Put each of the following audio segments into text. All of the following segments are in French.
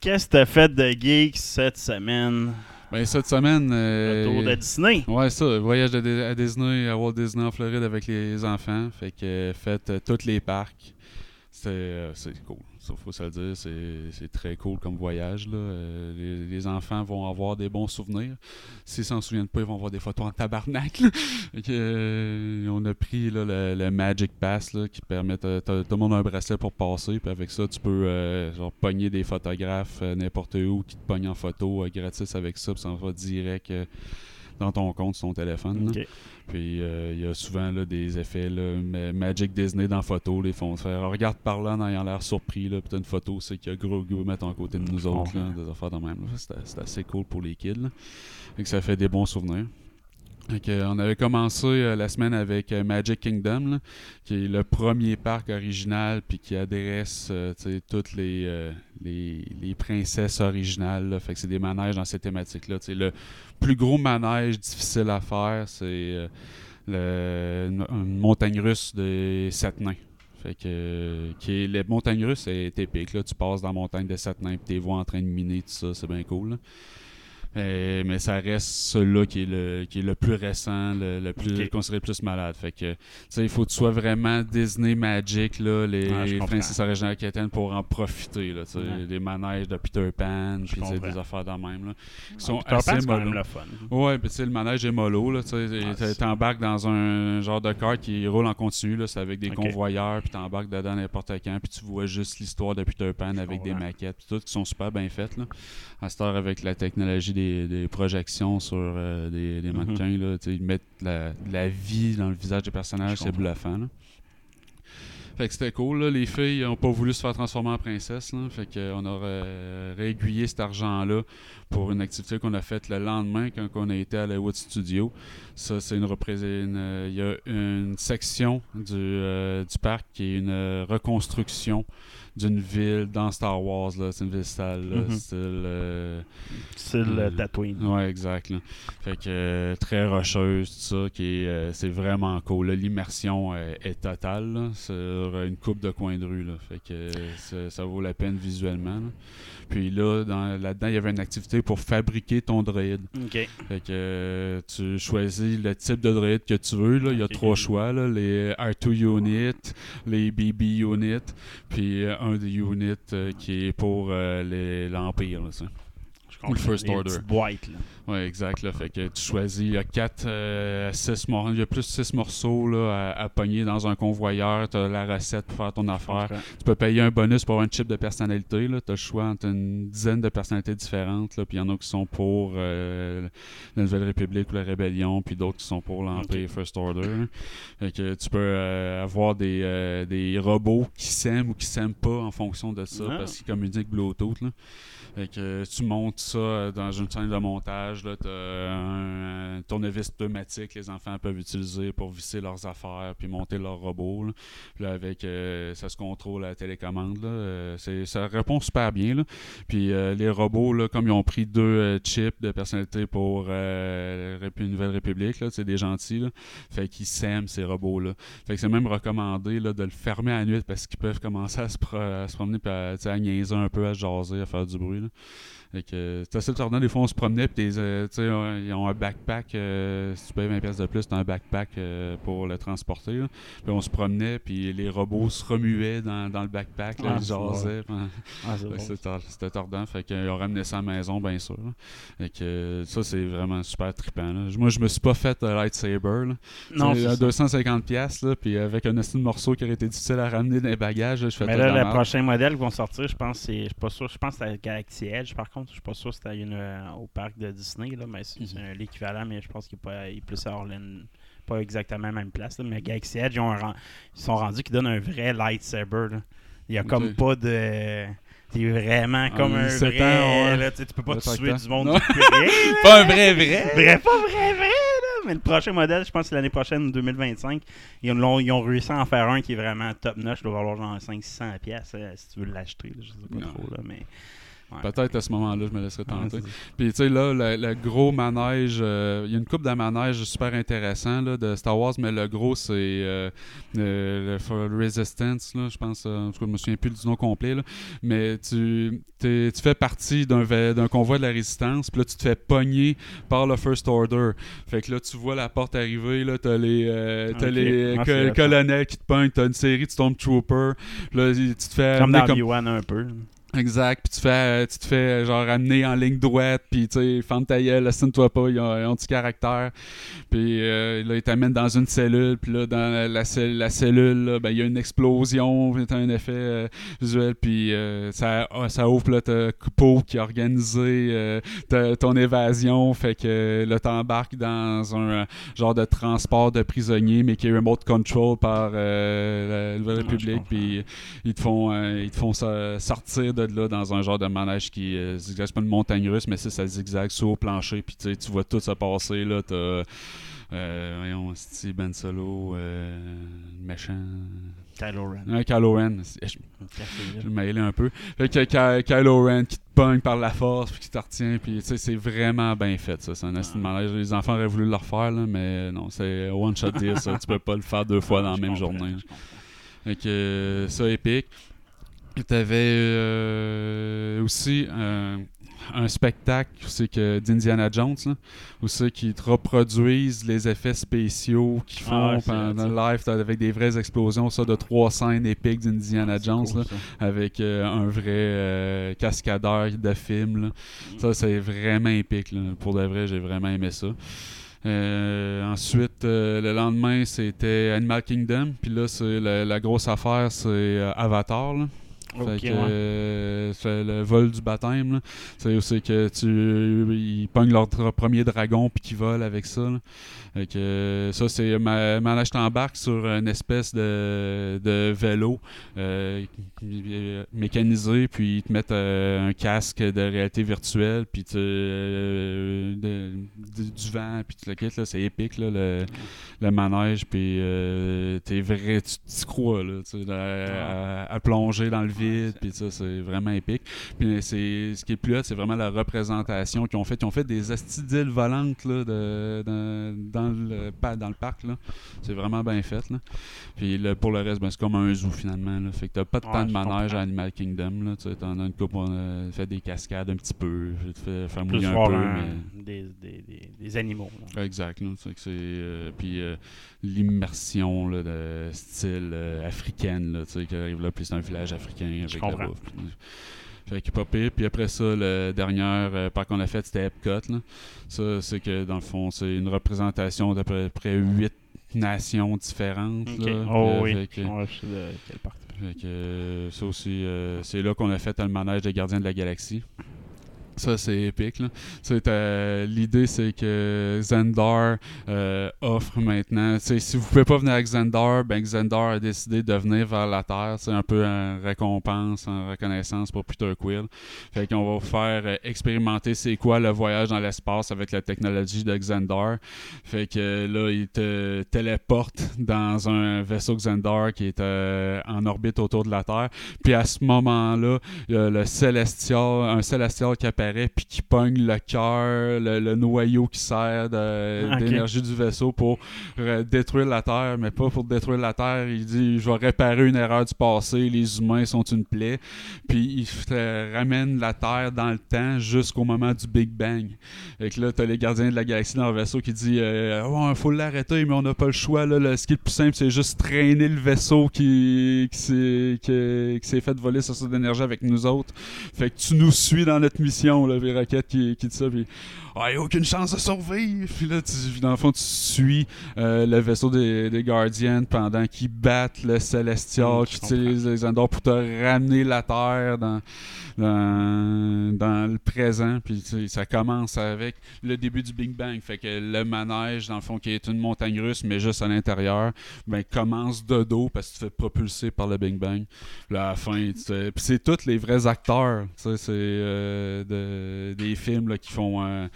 qu'est-ce que t'as fait de geek cette semaine? Ben, cette semaine. Euh, Le tour de Disney. Ouais, ça. Voyage à, Dis- à Disney, à Walt Disney en Floride avec les enfants. Fait que euh, faites euh, tous les parcs. C'est euh, c'est cool. Faut se le dire. C'est très cool comme voyage. Là. Euh, les, enfants vont avoir des bons souvenirs. S'ils s'en souviennent pas, ils vont avoir des photos en tabarnak. euh, on a pris là, le, Magic Pass là, qui permet. Tout le monde a un bracelet pour passer. Puis avec ça, tu peux euh, genre, pogner des photographes n'importe où qui te pognent en photo gratis avec ça. Ça va direct. Dans ton compte sur ton téléphone. Puis euh, il y a souvent là, des effets là, ma- Magic Disney dans la photo. Les font faire regarde par là en ayant l'air surpris. Là, puis une photo, c'est qu'il y a gros gros mettre à côté de nous autres. Là, des affaires de même. C'est assez cool pour les kids. Là. Fait que ça fait des bons souvenirs. On avait commencé euh, la semaine avec euh, Magic Kingdom, qui est le premier parc original, puis qui adresse euh, toutes les, princesses originales. Fait que c'est des manèges dans. Tu sais, Le plus gros manège difficile à faire, c'est une, montagne russe des sept nains. Fait que, est, les montagnes russes est épique. Tu passes dans la montagne des sept nains, puis tu vois en train de miner, tout ça, c'est bien cool. Euh, mais ça reste celui-là qui est le qui est le plus récent, le, le plus considéré le plus malade. Fait que il faut que tu sois vraiment Disney Magic là, les comprends. princesses originales qui pour en profiter là, Ouais. les manèges de Peter Pan, puis des affaires de même là, qui sont Peter Pan, assez c'est quand même mollo. le fun. Ouais, puis tu sais le manège est mollo là, Ah, t'embarques dans un genre de car qui roule en continu là, c'est avec des convoyeurs, puis t'embarques dedans n'importe quand, puis tu vois juste l'histoire de Peter Pan avec des maquettes, puis tout qui sont super bien faites là à cette heure avec la technologie des, des projections sur euh, des, des Mhm. mannequins, là, ils mettent la, la vie dans le visage des personnages, c'est bluffant. Là. Fait que c'était cool, là. les filles n'ont pas voulu se faire transformer en princesse, là. fait qu'on a euh, réaiguillé cet argent-là pour une activité qu'on a faite le lendemain quand on a été à la Wood Studio. Ça, c'est une. Il y a une section du, euh, du parc qui est une euh, reconstruction d'une ville dans Star Wars. là. C'est une ville sale, là, Mhm. style. euh, euh, Tatooine. Ouais, exact. là. Fait que euh, très rocheuse, tout ça, qui est, euh, c'est vraiment cool. là. L'immersion euh, est totale là, sur une coupe de coin de rue. Là. Fait que euh, ça, vaut la peine visuellement. là. Puis là, dans- là-dedans, il y avait une activité pour fabriquer ton droïde. Ok. Fait que euh, tu choisis le type de droïde que tu veux. Là. Il y a trois choix. Là. Les R2 units, les BB units, puis un des units euh, qui est pour euh, l'Empire. Ou le First Order. là. Ouais, exact. Là. Fait que tu choisis, il y a 4 à 6 morceaux, il y a plus 6 morceaux là, à, à pogner dans un convoyeur. Tu as la recette pour faire ton affaire. comprends. Tu peux payer un bonus pour avoir un chip de personnalité. Tu as le choix entre une dizaine de personnalités différentes. Là, puis il y en a qui sont pour euh, la Nouvelle République ou la Rébellion, puis d'autres qui sont pour l'Empire First Order. Fait que tu peux euh, avoir des, euh, des robots qui s'aiment ou qui s'aiment pas en fonction de ça, Ah. parce qu'ils communiquent Bluetooth. Là. Fait que euh, tu montes ça euh, dans une scène de montage. Tu as un, un tournevis pneumatique que les enfants peuvent utiliser pour visser leurs affaires puis monter leur robot. Là. Avec euh, ça se contrôle à la télécommande. Là. Euh, ça répond super bien. Là. Puis euh, les robots, là, comme ils ont pris deux euh, chips de personnalité pour euh, Rép- Nouvelle République, c'est des gentils. Là. Fait s'aiment ces robots-là. Fait que c'est même recommandé de le fermer à la nuit parce qu'ils peuvent commencer à se, se promener puis à, à niaiser un peu, à jaser, à faire du bruit. Là. Que c'était ça le tournant. Des fois, on se promenait, puis euh, ils ont un backpack. euh, si tu payes 20$ piastres de plus, t'as un backpack euh, pour le transporter. là. Puis on se promenait, puis les robots se remuaient dans, dans le backpack, là, Ah, ils jasaient. Ah. C'était tor- C'était tordant. Fait qu'ils ont ramené ça à la maison, bien sûr. Fait que euh, ça, c'est vraiment super trippant. là. Moi, je me suis pas fait lightsaber. Là. Non, à ça. 250$, piastres, là, puis avec un de morceau qui aurait été difficile à ramener dans les bagages, je fais Mais tout là, le prochain modèle qui vont sortir, je pense, c'est, je suis pas sûr, je pense que c'est Galaxy Edge. Par contre, je suis pas sûr que c'était une, euh, au parc de Disney, là, mais c'est, Mhm. l'équivalent, mais je pense qu'il est, pas, il est plus à Orlando, pas exactement à la même place. là, mais Galaxy Edge, ils, ont un ils sont rendus qui donnent un vrai lightsaber. là. Il y a comme pas de. C'est vraiment comme un 17 vrai. ans, ouais. là, tu peux pas te tuer du monde. Pas un vrai vrai! Vrai, pas vrai, vrai, là. Mais le prochain modèle, je pense que c'est l'année prochaine, 2025. Ils ont, ils ont réussi à en faire un qui est vraiment top notch. Il doit valoir genre 500-600 pièces si tu veux l'acheter. Je sais pas Non. trop, là, mais... ouais. Peut-être à ce moment-là, je me laisserais tenter. Puis tu sais, là, le, le gros manège, euh, il y a une coupe de manèges super intéressant là, de Star Wars, mais le gros, c'est euh, euh, le Resistance, là, je pense. en tout cas, je me souviens plus du nom complet, là. mais tu, tu fais partie d'un convoi de la Résistance, puis là, tu te fais pogner par le First Order. Fait que là, tu vois la porte arriver, là, t'as les, euh, t'as Ok. les Ah, co- colonels qui te pognent, t'as une série de Stormtroopers, là, tu te fais Comme dans un peu. Exact, puis tu, fais, tu te fais euh, genre amener en ligne droite, puis tu sais, ferme ta gueule, laisse-toi pas, ils ont, ils ont du caractère. Puis euh, là, ils t'amènent dans une cellule, puis là, dans la, la la cellule, là, ben, il y a une explosion, t'as un effet euh, visuel, puis euh, ça, ah, ça ouvre, là, t'as Poe qui a organisé euh, ton évasion, fait que là, t'embarques dans un euh, genre de transport de prisonniers, mais qui est remote control par euh, la Nouvelle je République, puis ils te font, euh, ils te font sortir de là dans un genre de manège qui euh, zigzague, c'est pas une montagne russe, mais c'est ça zigzague sur au plancher, puis tu vois tout se passer là, t'as euh, voyons, Steve Ben Solo, euh, méchant, Kylo Ren. Kylo Ren, C'est- je, je me mêlais un peu, fait que Ky- Kylo Ren qui te pogne par la force, puis qui te retient, puis tu sais, c'est vraiment bien fait ça, c'est un de manège, les enfants auraient voulu le refaire là, mais non, c'est one shot deal ça, tu peux pas le faire deux fois dans la Je même journée. Fait que euh, ça, épique. Tu avais aussi euh, un spectacle c'est que d'Indiana Jones, là, où c'est qu'ils te reproduisent les effets spéciaux qu'ils font Ah ouais, c'est pendant le live avec des vraies explosions, ça, de trois scènes épiques d'Indiana C'est Jones, cool, là, ça. avec euh, un vrai euh, cascadeur de film. là. Mm. Ça, c'est vraiment épique. Pour de vrai, j'ai vraiment aimé ça. Euh, ensuite, euh, le lendemain, c'était Animal Kingdom. Puis là, c'est la, la grosse affaire, c'est euh, Avatar. là. Fait que, ouais. euh, le vol du baptême. C'est aussi que tu ils pognent leur premier dragon puis qu'ils volent avec ça. là. Fait que, euh, ça, c'est ma, manège t'embarques sur une espèce de, de vélo euh, mécanisé, puis ils te mettent euh, un casque de réalité virtuelle, puis tu, de- du, vent, puis tu le quittes, là, c'est épique, là, le, le manège, puis euh, t'es vrai, tu t'y crois, là, à, à- à plonger dans le vide, puis ça, c'est vraiment épique. Puis c'est, ce qui est plus hot, c'est vraiment la représentation qu'ils ont fait. Ils ont fait des astis d'îles volantes, là, de, dans, dans le, dans le parc, là. C'est vraiment bien fait, là. Puis le- pour le reste, ben, c'est comme un zoo, finalement, là. Fait que t'as pas de Ouais, temps de manège à Animal Kingdom, là. Tu sais, t'en as une coupe, on a fait des cascades un petit peu, fait, faire mouiller un peu, mais... des, des, des, des animaux. là. Exact. C'est que euh, puis euh, l'immersion de style euh, africaine là, qui arrive là, puis c'est un village africain avec la bouffe. puis, fait est pas pire. Puis après ça, le dernier euh, parc qu'on a fait, c'était Epcot. Là. Ça, c'est que dans le fond, c'est une représentation d'à peu près huit nations différentes. Là. Oh Puis, oui. fait que- Ouais, je sais de quelle partie. fait que, ça aussi, c'est là qu'on a fait le manège des gardiens de la galaxie. Ça, c'est épique. l'idée, c'est que Zendar euh, offre maintenant. Si vous pouvez pas venir avec Zendar, ben Zendar a décidé de venir vers la Terre. C'est un peu en récompense, en reconnaissance pour Peter Quill. Fait qu'on va vous faire euh, expérimenter c'est quoi le voyage dans l'espace avec la technologie de Xandar. Fait que là, il te téléporte dans un vaisseau Xandar qui est euh, en orbite autour de la Terre. Puis à ce moment-là, il y a le célestial, un célestial qui apparaît d'arrêt, puis qui pogne le cœur, le, le noyau qui sert d'énergie du vaisseau pour euh, détruire la Terre, mais pas pour détruire la Terre. Il dit Je vais réparer une erreur du passé, les humains sont une plaie. Puis il te ramène la Terre dans le temps jusqu'au moment du Big Bang. Et que là, t'as les gardiens de la galaxie dans le vaisseau qui dit euh, faut l'arrêter, mais on n'a pas le choix. Là, Le- ce qui est le plus simple, c'est juste traîner le vaisseau qui, qui s'est fait voler sa source d'énergie avec nous autres. Fait que tu nous suis dans notre mission, là, les roquettes qui, qui ça. Puis, ah, a aucune chance de survivre. Puis là, tu- dans le fond, tu suis euh, le vaisseau des, des Guardians pendant qu'ils battent le Célestial, Mm, qui utilise les Andor pour te ramener la Terre dans, dans, dans le présent. Puis ça commence avec le début du Big Bang. Fait que le manège, dans le fond, qui est une montagne russe, mais juste à l'intérieur, ben, commence de dos parce que tu te fais propulser par le Big Bang. Puis là, à la fin, puis c'est tous les vrais acteurs. C'est euh, de- des films là, qui font euh,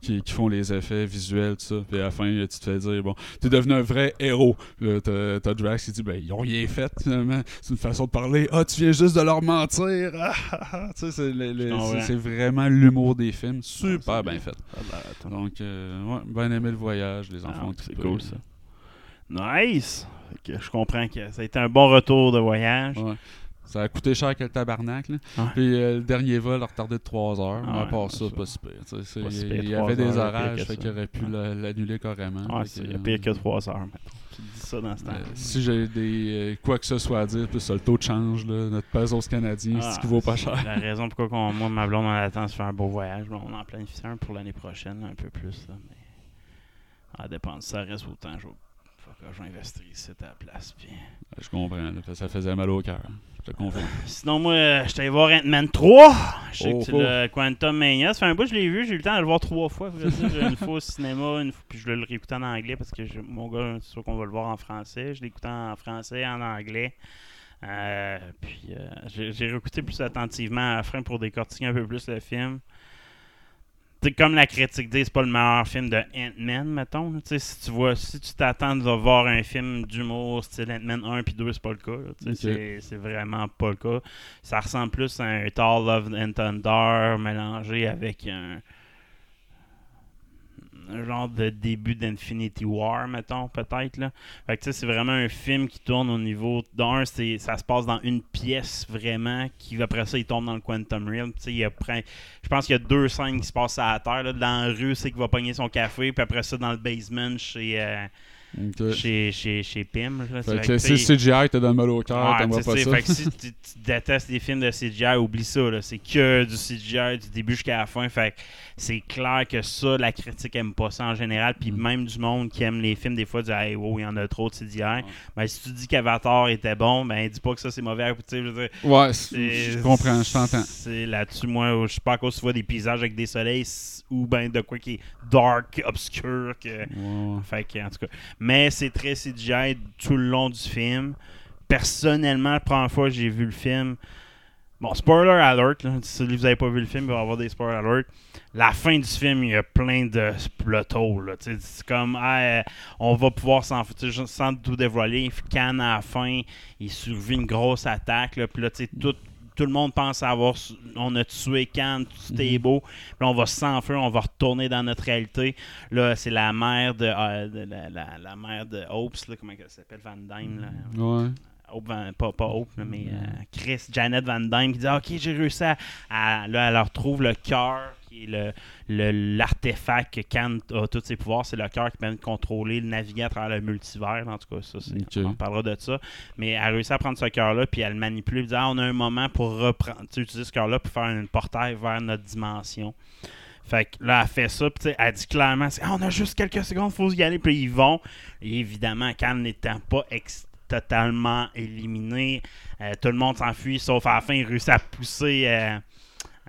qui, qui font les effets visuels, tout ça. Puis à la fin, tu te fais dire, bon, t'es devenu un vrai héros. T'as, Drax qui dit, ben, ils ont rien fait, finalement. C'est une façon de parler. Ah, tu viens juste de leur mentir. Ah, ah, ah. Tu sais, c'est, vraiment l'humour des films. Super bien fait. Ah, ben. Donc, euh, ouais, bien aimé le voyage, les enfants. c'est cool ça. Nice! Je comprends que ça a été un bon retour de voyage. Ouais. Ça a coûté cher que le tabarnak. Là. Puis euh, le dernier vol a retardé de 3 heures. Ah mais à part ça, ça. pas si pire. il y avait des orages, fait qu'il aurait pu l'annuler carrément. Fait c'est que, pire que euh, 3 heures maintenant. Tu dis ça dans ce temps. euh, si j'ai des euh, quoi que ce soit à dire, plus ça, le taux de change, là, notre pesos canadien, c'est ce qui vaut pas cher. Ah, La raison pourquoi qu'on- moi, ma blonde, on attend de se faire un beau voyage. Bon, on en planifie un pour l'année prochaine, un peu plus. Là, mais ça dépend. Si ça reste autant, je je vais investir ici à la place. Puis... Je comprends, là, parce que ça faisait mal au cœur. Je te confirme. Sinon, moi, euh, j'étais allé voir Ant-Man 3. Je sais Oh, que c'est oh. le Quantum Mania. Ça fait un bout je l'ai vu. J'ai eu le temps de le voir trois fois. dire. Une fois au cinéma, une fois, puis je le réécoutais en anglais parce que je- mon gars, c'est sûr qu'on va le voir en français. Je l'écoutais en français, en anglais. Euh, puis euh, j'ai j'ai réécouté plus attentivement à la fin pour décortiquer un peu plus le film. Comme la critique dit, c'est pas le meilleur film de Ant-Man, mettons. Si tu vois, si tu t'attends de voir un film d'humour style Ant-Man 1 puis 2, c'est pas le cas. là. Tu sais, Ok. C'est vraiment pas le cas. Ça ressemble plus à un Thor Love and Thunder mélangé avec un genre de début d'Infinity War, mettons, peut-être. là. Fait que c'est vraiment un film qui tourne au niveau. D'un, c'est- ça se passe dans une pièce vraiment, qui après ça, il tombe dans le Quantum Realm. Il y a je pense qu'il y a deux scènes qui se passent à la terre. là. Dans la rue, c'est qu'il va pogner son café, puis après ça, dans le basement, chez, euh, Chez, chez, chez Pim. là. Fait que si sais, CGI te donne mal au cœur, tu pas ça. Fait que si tu, tu détestes les films de CGI, oublie ça. C'est que du CGI du début jusqu'à la fin. Fait que c'est clair que ça, la critique aime pas ça en général. Puis Mm. même du monde qui aime les films, des fois, dit hey, wow, il y en a trop de CGI. Ben, si tu dis qu'Avatar était bon, ben dis pas que ça c'est mauvais. Je veux dire, Ouais, je comprends, je t'entends. C'est là-dessus, moi, je sais pas à cause tu vois des paysages avec des soleils ou ben de quoi qui est dark, obscur. Que... Fait que, en tout cas. Mais c'est très CGI tout le long du film. Personnellement, la première fois que j'ai vu le film. Bon, spoiler alert. Si vous n'avez pas vu le film, il va y avoir des spoiler alert. La fin du film, il y a plein de plotos. C'est comme, on va pouvoir s'en foutre. Sans tout dévoiler, Khan à la fin, il survit une grosse attaque. Là, puis là, tout, tout le monde pense avoir. On a tué Khan, tout est beau. Puis là, on va s'enfuir, on va retourner dans notre réalité. Là, c'est la mère de, euh, de- la, la- la mère de Hopes, là, comment elle s'appelle, Van Dyne. Là. Ouais. Hope Van- pas, pas Hope, mais euh, Chris, Janet Van Dyne, qui dit Ok, j'ai réussi à. à- Là, elle retrouve le cœur, qui est le- le- l'artefact que Khan a tous ses pouvoirs. C'est le cœur qui permet de contrôler, de naviguer à travers le multivers. En tout cas, ça, on parlera de ça. Mais elle a réussi à prendre ce cœur-là, puis elle le manipule. Elle dit Ah, on a un moment pour reprendre, utiliser ce cœur-là pour faire une portail vers notre dimension. Fait que là, elle fait ça, puis elle dit clairement, c'est, Ah, on a juste quelques secondes, faut y aller, puis ils vont. Et évidemment, Khan n'étant pas totalement éliminé, euh, tout le monde s'enfuit, sauf à la fin, il réussit à pousser euh,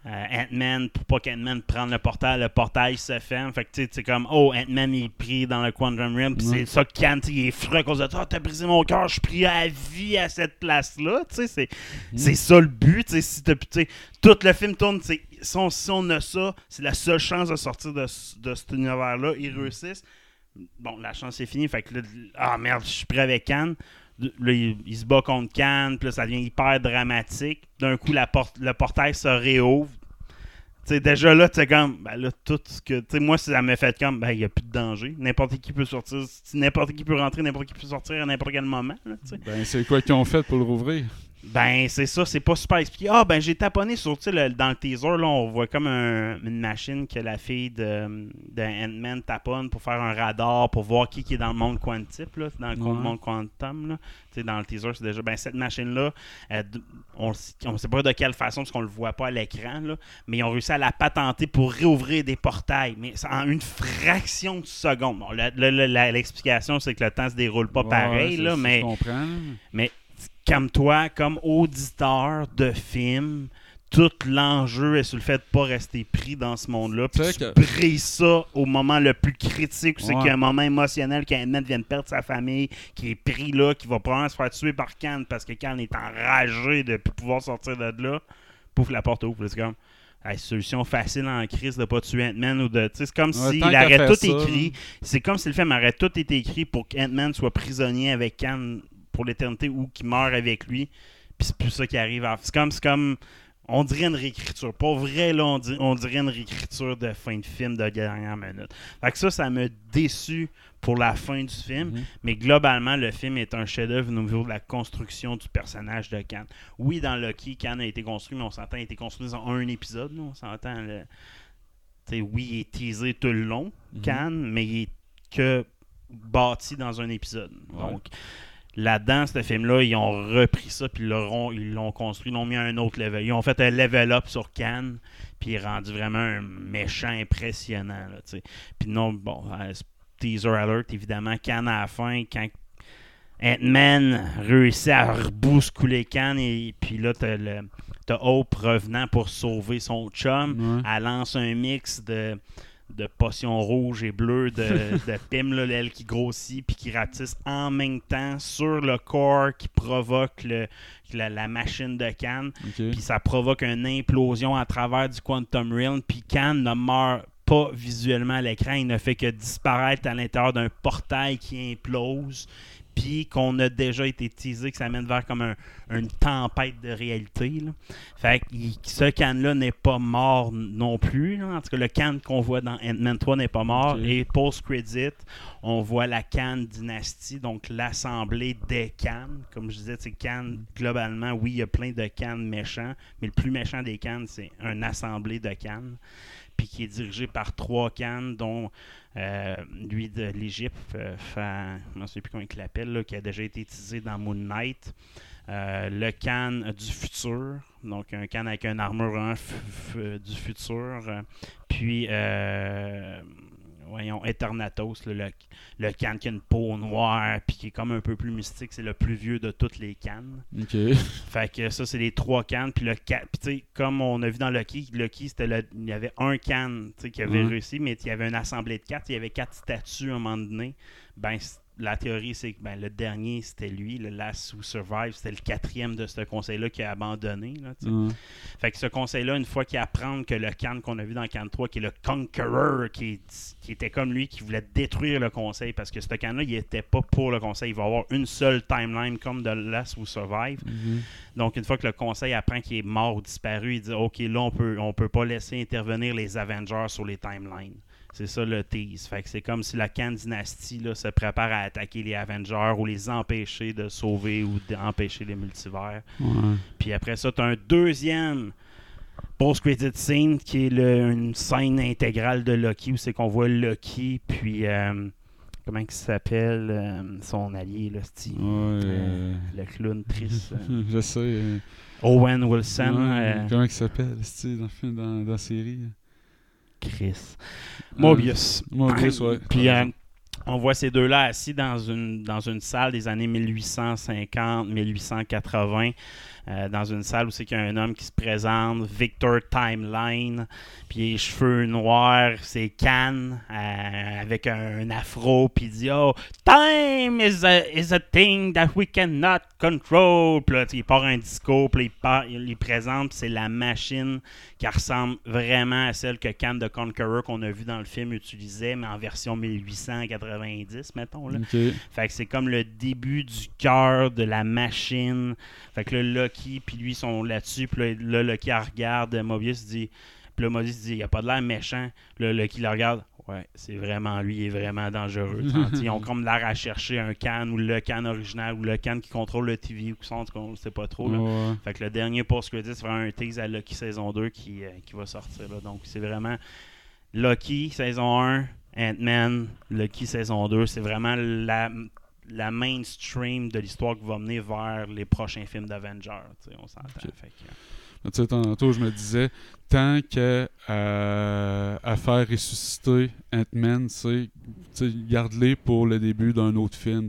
euh, Ant-Man pour pas qu'Ant-Man prenne le portail. Le portail se ferme. Fait que tu sais, c'est comme, oh, Ant-Man est pris dans le Quantum Realm, puis Ouais. c'est ça que sais, il est fru à cause de. Ah, t'as brisé mon cœur, je suis pris à vie à cette place-là. Tu sais, c'est, c'est ça le but. Tu sais, si t'as- tu sais, tout le film tourne, si on, si on a ça, c'est la seule chance de sortir de, de cet univers-là. Ils réussissent. Bon, la chance est finie. Fait que là, ah merde, je suis prêt avec Cannes. Là, il, se bat contre Cannes, puis là, ça devient hyper dramatique. D'un coup, la porte, le portail se réouvre. sais, déjà là, tu comme, ben là, tout ce que. Tu sais, moi, ça m'a fait comme, ben, il n'y a plus de danger. N'importe qui peut sortir. N'importe qui peut rentrer, n'importe qui peut sortir à n'importe quel moment, là. Ben, c'est quoi qu'ils ont fait pour le rouvrir? Ben, c'est ça, c'est pas super expliqué. Ah, ben, j'ai taponné sur, tu sais, dans le teaser, là, on voit comme un- une machine que la fille de, de Ant-Man taponne pour faire un radar, pour voir qui, qui est dans le monde quantique, là, dans le Ouais. monde quantum, là. Tu sais, dans le teaser, c'est déjà, ben, cette machine-là, on ne sait pas de quelle façon, parce qu'on le voit pas à l'écran, là, mais ils ont réussi à la patenter pour réouvrir des portails, mais en une fraction de seconde. Bon, l'explication, c'est que le temps se déroule pas Ouais, pareil, là, mais... Je comprends. là. Mais comme toi, comme auditeur de film, tout l'enjeu est sur le fait de pas rester pris dans ce monde-là. Puis tu que- brises ça au moment le plus critique, c'est Ouais. qu'il y a un moment émotionnel qu'un mec vient de perdre sa famille, qui est pris là, qui va probablement se faire tuer par Khan parce que Khan est enragé de plus pouvoir sortir de là. Pouf, la porte ouvre. C'est comme. hey, solution facile en crise de pas tuer Ant-Man ou de. C'est comme s'il aurait faire tout ça, écrit. C'est comme si le film aurait tout été écrit pour qu'Ant-Man soit prisonnier avec Khan pour l'éternité ou qu'il meurt avec lui. Puis c'est plus ça qui arrive. à- C'est comme, c'est comme. On dirait une réécriture. Pas vrai, là, on, dit- on dirait une réécriture de fin de film de dernière minute. Fait que ça, ça m'a déçu pour la fin du film. Mhm. Mais globalement, le film est un chef-d'œuvre au niveau de la construction du personnage de Khan. Oui, dans Loki, Khan a été construit, mais on s'entend, il a été construit dans un épisode. là, on s'entend. le- Tu sais, oui, il est teasé tout le long, Mhm. Khan, mais il est que bâti dans un épisode. Ouais. Donc, là-dedans, ce film-là, ils ont repris ça, puis ils l'ont construit, ils l'ont mis à un autre level. Ils ont fait un level up sur Khan, puis il est rendu vraiment un méchant impressionnant. Là, puis non, bon, euh, teaser alert, évidemment, Khan à la fin, quand Ant-Man réussit à rebousculer Khan, et puis là, t'as le. T'as Hope revenant pour sauver son chum. Ouais. Elle lance un mix de, de potions rouges et bleues de, de Pym, là, elle qui grossit puis qui ratisse en même temps sur le corps qui provoque le, la, la machine de Khan. Puis ça provoque une implosion à travers du Quantum Realm. Puis Khan ne meurt pas visuellement à l'écran. Il ne fait que disparaître à l'intérieur d'un portail qui implose. Puis qu'on a déjà été teasé que ça mène vers comme un- une tempête de réalité. là. Fait que ce Khan-là n'est pas mort non plus. là. En tout cas, le Khan qu'on voit dans Ant-Man 3 n'est pas mort. Et post-credit, on voit la Khan dynastie, donc l'assemblée des Khan. Comme je disais, c'est Khan, globalement, oui, il y a plein de Khan méchants, mais le plus méchant des Khan, c'est un assemblée de Khan, puis qui est dirigé par trois Khan, dont euh, lui de l'Égypte, euh, je ne sais plus comment il l'appelle, qui a déjà été utilisé dans Moon Knight. Euh, le Khan du futur, donc un Khan avec une armure du futur. puis, euh, voyons, Eternatos, là, le, le Khan qui a une peau noire, puis qui est comme un peu plus mystique, c'est le plus vieux de toutes les Khans. Ok. Fait que ça, c'est les trois cannes. Puis le ca- puis tu sais, comme on a vu dans Loki, Loki, c'était le- il y avait un can tu sais, qui avait réussi, mais il y avait une assemblée de quatre. Il y avait quatre statues à un moment donné. Ben, la théorie, c'est que ben, le dernier, c'était lui, le Last Who Survive. C'était le quatrième de ce conseil-là qui a abandonné. Là. Ouais. Fait que ce conseil-là, une fois qu'il apprend que le Khan qu'on a vu dans Khan 3, qui est le Conqueror, qui, était comme lui, qui voulait détruire le conseil, parce que ce Khan-là, il était pas pour le conseil. Il va avoir une seule timeline comme de Last Who Survive. Mhm. Donc, une fois que le conseil apprend qu'il est mort ou disparu, il dit OK, là, on peut, on peut pas laisser intervenir les Avengers sur les timelines. C'est ça le tease. Fait que c'est comme si la Khan Dynasty là, se prépare à attaquer les Avengers ou les empêcher de sauver ou d'empêcher les multivers. Ouais. Puis après ça, tu as un deuxième post-credit scene qui est le- une scène intégrale de Loki où c'est qu'on voit Loki, puis euh, comment il s'appelle euh, son allié, là, Steve. Ouais, euh, le clown triste. Je sais. Owen Wilson. ouais, Comment il s'appelle, dans dans, dans la série? Chris. Mobius. Mobius, ouais. Puis euh, on voit ces deux-là assis dans une, dans une salle des années 1850-1880. Euh, dans une salle où c'est qu'il y a un homme qui se présente, Victor Timeline, puis les cheveux noirs, c'est Cannes, euh, avec un, afro, puis il dit Oh, time is a, is a thing that we cannot control. Puis là, il part un discours, puis il, part- il il présente, c'est la machine qui ressemble vraiment à celle que Khan the Conqueror qu'on a vu dans le film utilisait, mais en version 1890, mettons. Là. Fait que c'est comme le début du cœur de la machine. Fait que là, Loki, puis lui, sont là-dessus. Puis là, Loki elle regarde Mobius dit Puis là, se dit, il a pas de l'air méchant. Là, Lucky le regarde. Ouais, c'est vraiment lui, il est vraiment dangereux. Ils ont comme l'air à chercher un can ou le can original ou le can qui contrôle le TV ou son, on ne sait pas trop. Là. Ouais. Fait que le dernier post-credit, c'est vraiment un tease à Lucky saison 2 qui, euh, qui va sortir. Là. Donc, c'est vraiment Lucky saison 1, Ant-Man, Lucky saison 2. C'est vraiment la, la mainstream de l'histoire qui va mener vers les prochains films d'Avengers. On s'entend. Ok. Fait que, Tu sais, tantôt, je me disais, tant qu'à à, à faire ressusciter Ant-Man, garde-les pour le début d'un autre film.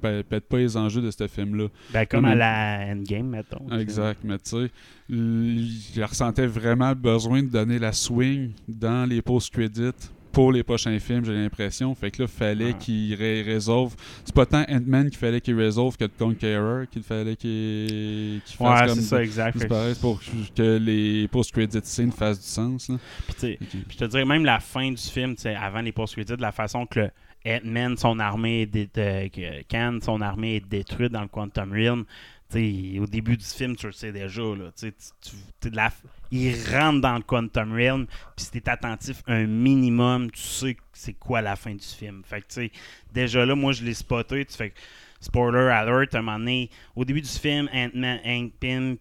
Pète pas les enjeux de ce film-là. ben, comme à un- la Endgame, mettons. Exact, mais tu sais, je ressentais vraiment le besoin de donner la swing dans les post-credits pour les prochains films, j'ai l'impression. Fait que là, fallait Ah. qu'il ré- résolve. C'est pas tant Ant-Man qu'il fallait qu'il résolve que Conqueror qu'il fallait qu'il qu'il fasse Ouais, comme c'est ça, exact. Pour que les post-credits scènes fassent du sens. Là. Puis, je te dirais même la fin du film, avant les post-credits, la façon que le Ant-Man, son armée, est dé- euh, que Khan, son armée est détruite dans le Quantum Realm. Au début du film, tu le sais déjà. Là, il rentre dans le Quantum Realm, puis si t'es attentif un minimum, tu sais c'est quoi la fin du film. Fait que, tu sais, déjà là, moi, je l'ai spoté. Tu fais spoiler alert, à un moment donné, au début du film, Ant-Man, Hank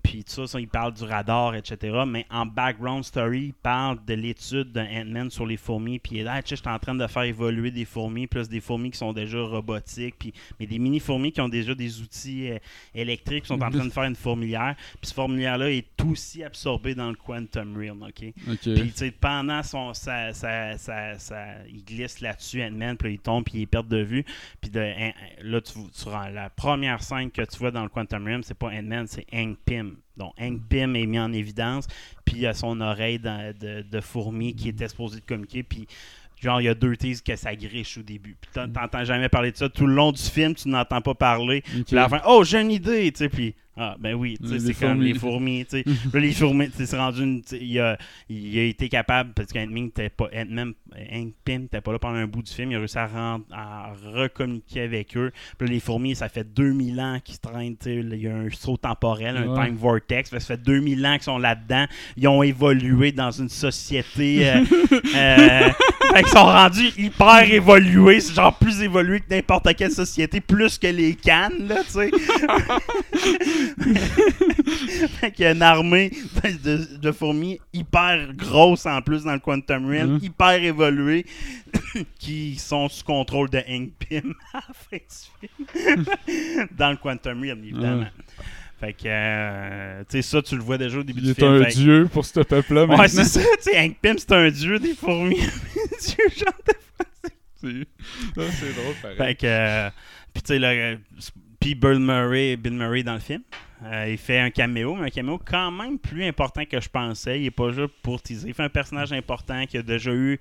puis tout ça, ça, il parle du radar, etc. Mais en background story, il parle de l'étude de Ant-Man sur les fourmis, puis il est là, tu sais, je suis en train de faire évoluer des fourmis, plus des fourmis qui sont déjà robotiques, puis mais des mini-fourmis qui ont déjà des outils euh, électriques, qui sont en train de faire une fourmilière, puis ce fourmilière-là est aussi absorbé dans le Quantum Realm, OK? Ok. Puis, tu sais, pendant son. sa- sa- sa- il glisse là-dessus, Ant-Man, puis il tombe, puis il perd de vue. Puis de, hein, là, tu, tu la première scène que tu vois dans le Quantum Realm, c'est pas Ant-Man, c'est Hank Pym. Donc, Hank Pym est mis en évidence, puis il a son oreille de, de fourmi qui était supposée de communiquer, puis. Genre, il y a deux teases que ça griche au début. Puis t'en- t'entends jamais parler de ça. Tout le long du film, tu n'entends pas parler. Puis à la fin, oh, j'ai une idée, tu sais. Puis, ah, ben oui, c'est comme les fourmis, tu sais. Puis là, les fourmis, c'est rendu une. Il a, il a été capable, parce qu'Ant-Man n'était pas. N'était pas là pendant un bout du film. Il a réussi à, rendre- à recommuniquer avec eux. Puis là, les fourmis, ça fait 2000 ans qu'ils traînent. Il y a un saut temporel, un Ouais. time vortex. Ça fait 2000 ans qu'ils sont là-dedans. Ils ont évolué dans une société. euh, euh, qu'ils sont rendus hyper évolués. C'est genre plus évolué que n'importe quelle société, plus que les cannes, là, tu sais. fait qu'il y a une armée de, de fourmis hyper grosse en plus dans le Quantum Realm, Mhm. hyper évoluée, qui sont sous contrôle de Hank Pym à la fin du film. dans le Quantum Realm, évidemment. Fait que, euh, tu sais, ça, tu le vois déjà au début Il du est film. un Fait que- dieu pour ce peuple-là. Ouais, c'est ça, tu sais, Hank Pym, c'est un dieu des fourmis. dieu, genre de C'est ah, c'est drôle, pareil. Fait que, euh, puis tu sais, là, puis Bill Murray, Bill Murray dans le film, euh, il fait un caméo, mais un caméo quand même plus important que je pensais. Il est pas juste pour teaser. Il fait un personnage important qui a déjà eu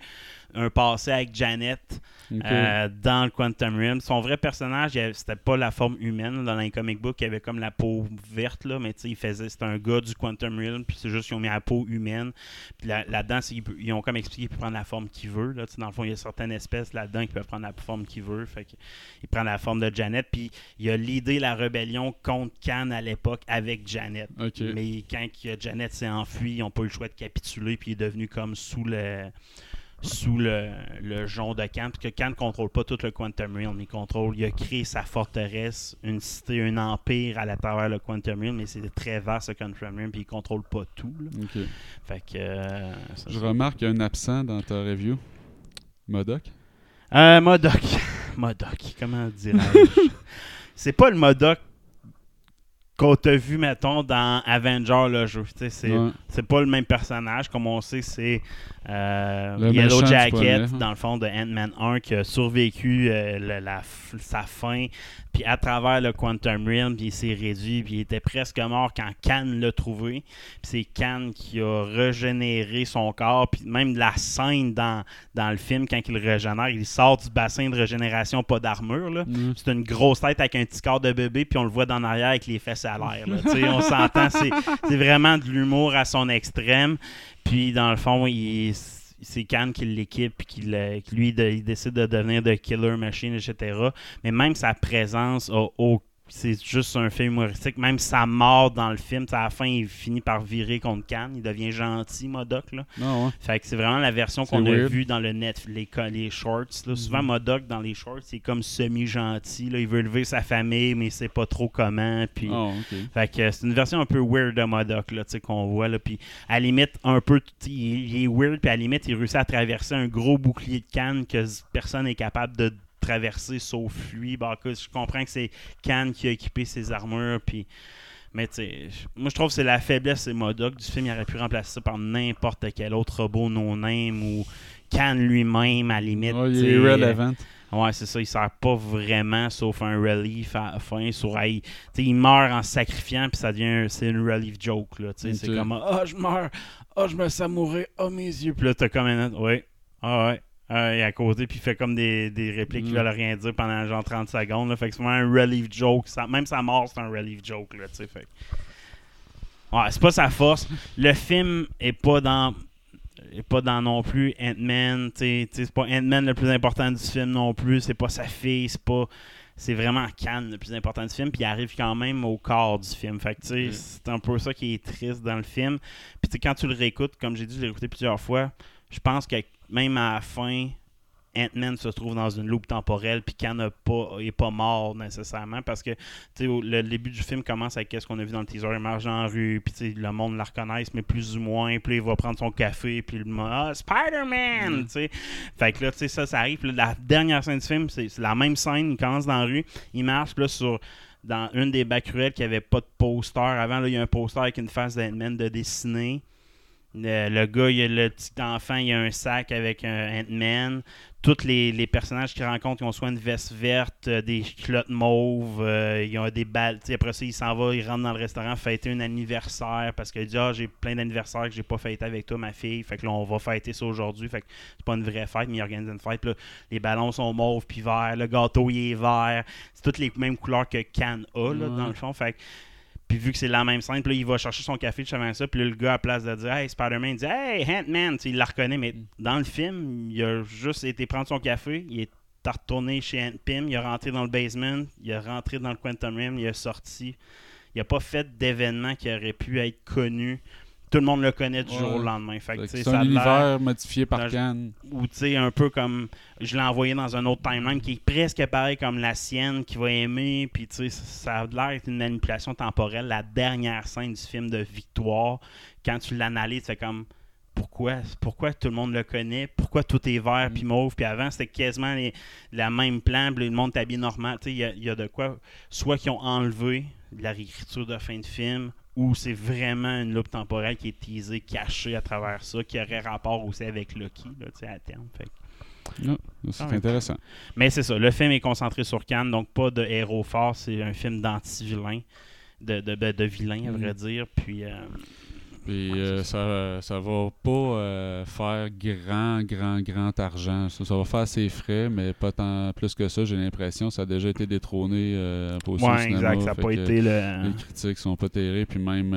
un passé avec Janet euh, dans le Quantum Realm. Son vrai personnage, c'était pas la forme humaine. Dans les comic books, il avait comme la peau verte, là, mais tu sais, il faisait, c'était un gars du Quantum Realm, puis c'est juste qu'ils ont mis la peau humaine. Puis là- là-dedans, c'est- ils, ils ont comme expliqué qu'il peut prendre la forme qu'il veut. Là, dans le fond, il y a certaines espèces là-dedans qui peuvent prendre la forme qu'il veut. Fait que, il prend la forme de Janet, puis il a l'idée la rébellion contre Khan à l'époque avec Janet. Mais quand Janet s'est enfuie, ils n'ont pas eu le choix de capituler, puis il est devenu comme sous le sous le, le jonc de parce que Khan ne contrôle pas tout le Quantum Realm. Il contrôle, il a créé sa forteresse, une cité, un empire à la travers le Quantum Realm, mais c'est très vaste le Quantum Realm, puis il contrôle pas tout. là. Fait que. euh, ça, Je remarque qu'il y a un absent dans ta review. Modoc? Euh, Modoc. Modoc, comment dirais-je? C'est pas le Modoc qu'on t'a vu, mettons, dans Avenger, le jeu. C'est Ouais. pas le même personnage. Comme on sait, c'est euh, Yellow Jacket, hein. dans le fond, de Ant-Man 1, qui a survécu euh, la sa fin. Puis à travers le Quantum Realm, puis il s'est réduit, puis il était presque mort quand Khan l'a trouvé. Puis c'est Khan qui a régénéré son corps. Puis même la scène dans, dans le film, quand il régénère, il sort du bassin de régénération, pas d'armure. Mhm. C'est une grosse tête avec un petit corps de bébé, puis on le voit dans l'arrière avec les fesses on s'entend, c'est vraiment de l'humour à son extrême. Puis dans le fond, il- c'est Khan qui l'équipe, puis qui, lui, décide de devenir de killer machine, etc. Mais même sa présence a au- c'est juste un film humoristique. Même sa mort dans le film, à la fin, il finit par virer contre Cannes. Il devient gentil, Modoc. Là. Ah ouais. Fait que c'est vraiment la version qu'on a vue dans le net, les, shorts. Là. Souvent, Modoc, dans les shorts, c'est comme semi-gentil. Il veut élever sa famille, mais il sait pas trop comment. Puis... Ah. Fait que c'est une version un peu weird de Modoc qu'on voit. Là, puis à la limite, un peu, il, est weird, puis à la limite, il réussit à traverser un gros bouclier de canne que personne n'est capable de traverser sauf lui. Bah, que je comprends que c'est Cannes qui a équipé ses armures, puis. Mais moi je trouve que c'est la faiblesse et Modoc du film. Il aurait pu remplacer ça par n'importe quel autre robot no-name ou Cannes lui-même à la limite. Il est relevant. Ouais, c'est ça. Il sert pas vraiment, sauf un relief à la fin. Sur, sais, il meurt en sacrifiant, puis ça devient. C'est une relief joke. Là, C'est comme Ah, je meurs. Ah, je me sens mourir. Ah, mes yeux. Puis là, t'as comme un. Ouais. Ah, ouais. Il est à côté, puis il fait comme des, des répliques qui Mm. veulent rien dire pendant genre 30 secondes. Là, fait que c'est vraiment un relief joke. Ça- même sa mort, c'est un relief joke. Là, fait. Ouais, c'est pas sa force. Le film est pas dans est pas dans non plus Ant-Man, c'est pas Ant-Man le plus important du film non plus, c'est pas sa fille, c'est pas c'est vraiment Cannes le plus important du film, puis il arrive quand même au corps du film. Fait que tu sais, Mm. c'est un peu ça qui est triste dans le film. Puis tu sais, quand tu le réécoutes, comme j'ai dit, je l'ai écouté plusieurs fois, je pense que même à la fin, Ant-Man se trouve dans une loupe temporelle, puis Khan n'a pas, est pas mort nécessairement, parce que le début du film commence avec ce qu'on a vu dans le teaser, il marche dans la rue, puis le monde la reconnaisse, mais plus ou moins, puis il va prendre son café, puis le monde, ah, Spider-Man, sais. Fait que là, tu sais, ça, ça arrive, puis la dernière scène du film, c'est la même scène, il commence dans la rue, il marche, là, sur dans une des bacs ruelles qui avait pas de poster avant, là, il y a un poster avec une face d'Ant-Man de dessiné. Le, le gars, il a le petit enfant, il a un sac avec un Ant-Man. Tous les, les personnages qu'il rencontre, ils ont soit une veste verte, euh, des culottes mauves, euh, ils ont des balles. Après ça, il s'en va, il rentre dans le restaurant fêter un anniversaire parce qu'il dit Ah, j'ai plein d'anniversaires que j'ai pas fêté avec toi, ma fille. Fait que là, on va fêter ça aujourd'hui. Fait que c'est pas une vraie fête, mais il organise une fête. Puis là, les ballons sont mauves puis verts. Le gâteau, il est vert. C'est toutes les mêmes couleurs que Cannes a, là, Ouais. dans le fond. Fait que puis vu que c'est la même scène, puis il va chercher son café juste avant ça. Puis le gars, à place de dire Hey, Spider-Man, il dit Hey, Ant-Man, Tu il la reconnaît. Mais dans le film, il a juste été prendre son café. Il est retourné chez Ant Pym. Il a rentré dans le basement. Il a rentré dans le Quantum Realm. Il a sorti. Il n'a pas fait d'événement qui aurait pu être connu. Tout le monde le connaît du Ouais. jour au lendemain. C'est un univers modifié par Cannes. ou tu sais un peu comme je l'ai envoyé dans un autre timeline qui est presque pareil comme la sienne qui va aimer puis tu sais ça a l'air d'être une manipulation temporelle la dernière scène du film de Victoire quand tu l'analyses c'est comme pourquoi pourquoi tout le monde le connaît? Pourquoi tout est vert puis mauve? Puis avant c'était quasiment les- la même plan le monde habillé normal tu sais il y y, a de quoi soit qu'ils ont enlevé la réécriture de fin de film ou c'est vraiment une loupe temporelle qui est teasée, cachée à travers ça, qui aurait rapport aussi avec Loki, là, tu sais, à terme. Fait que- c'est Ah intéressant. Mais c'est ça, le film est concentré sur Cannes, donc pas de héros fort, c'est un film d'anti-vilain, de, de, de, de vilain, à Mm. vrai dire. Puis, euh, Puis Ouais, euh, ça. ça, va pas euh, faire grand, grand, grand argent. Ça, ça va faire ses frais, mais pas tant plus que ça, j'ai l'impression. Ça a déjà été détrôné euh, position ouais, cinéma. exact, ça fait pas été le. Les critiques sont pas terribles, puis même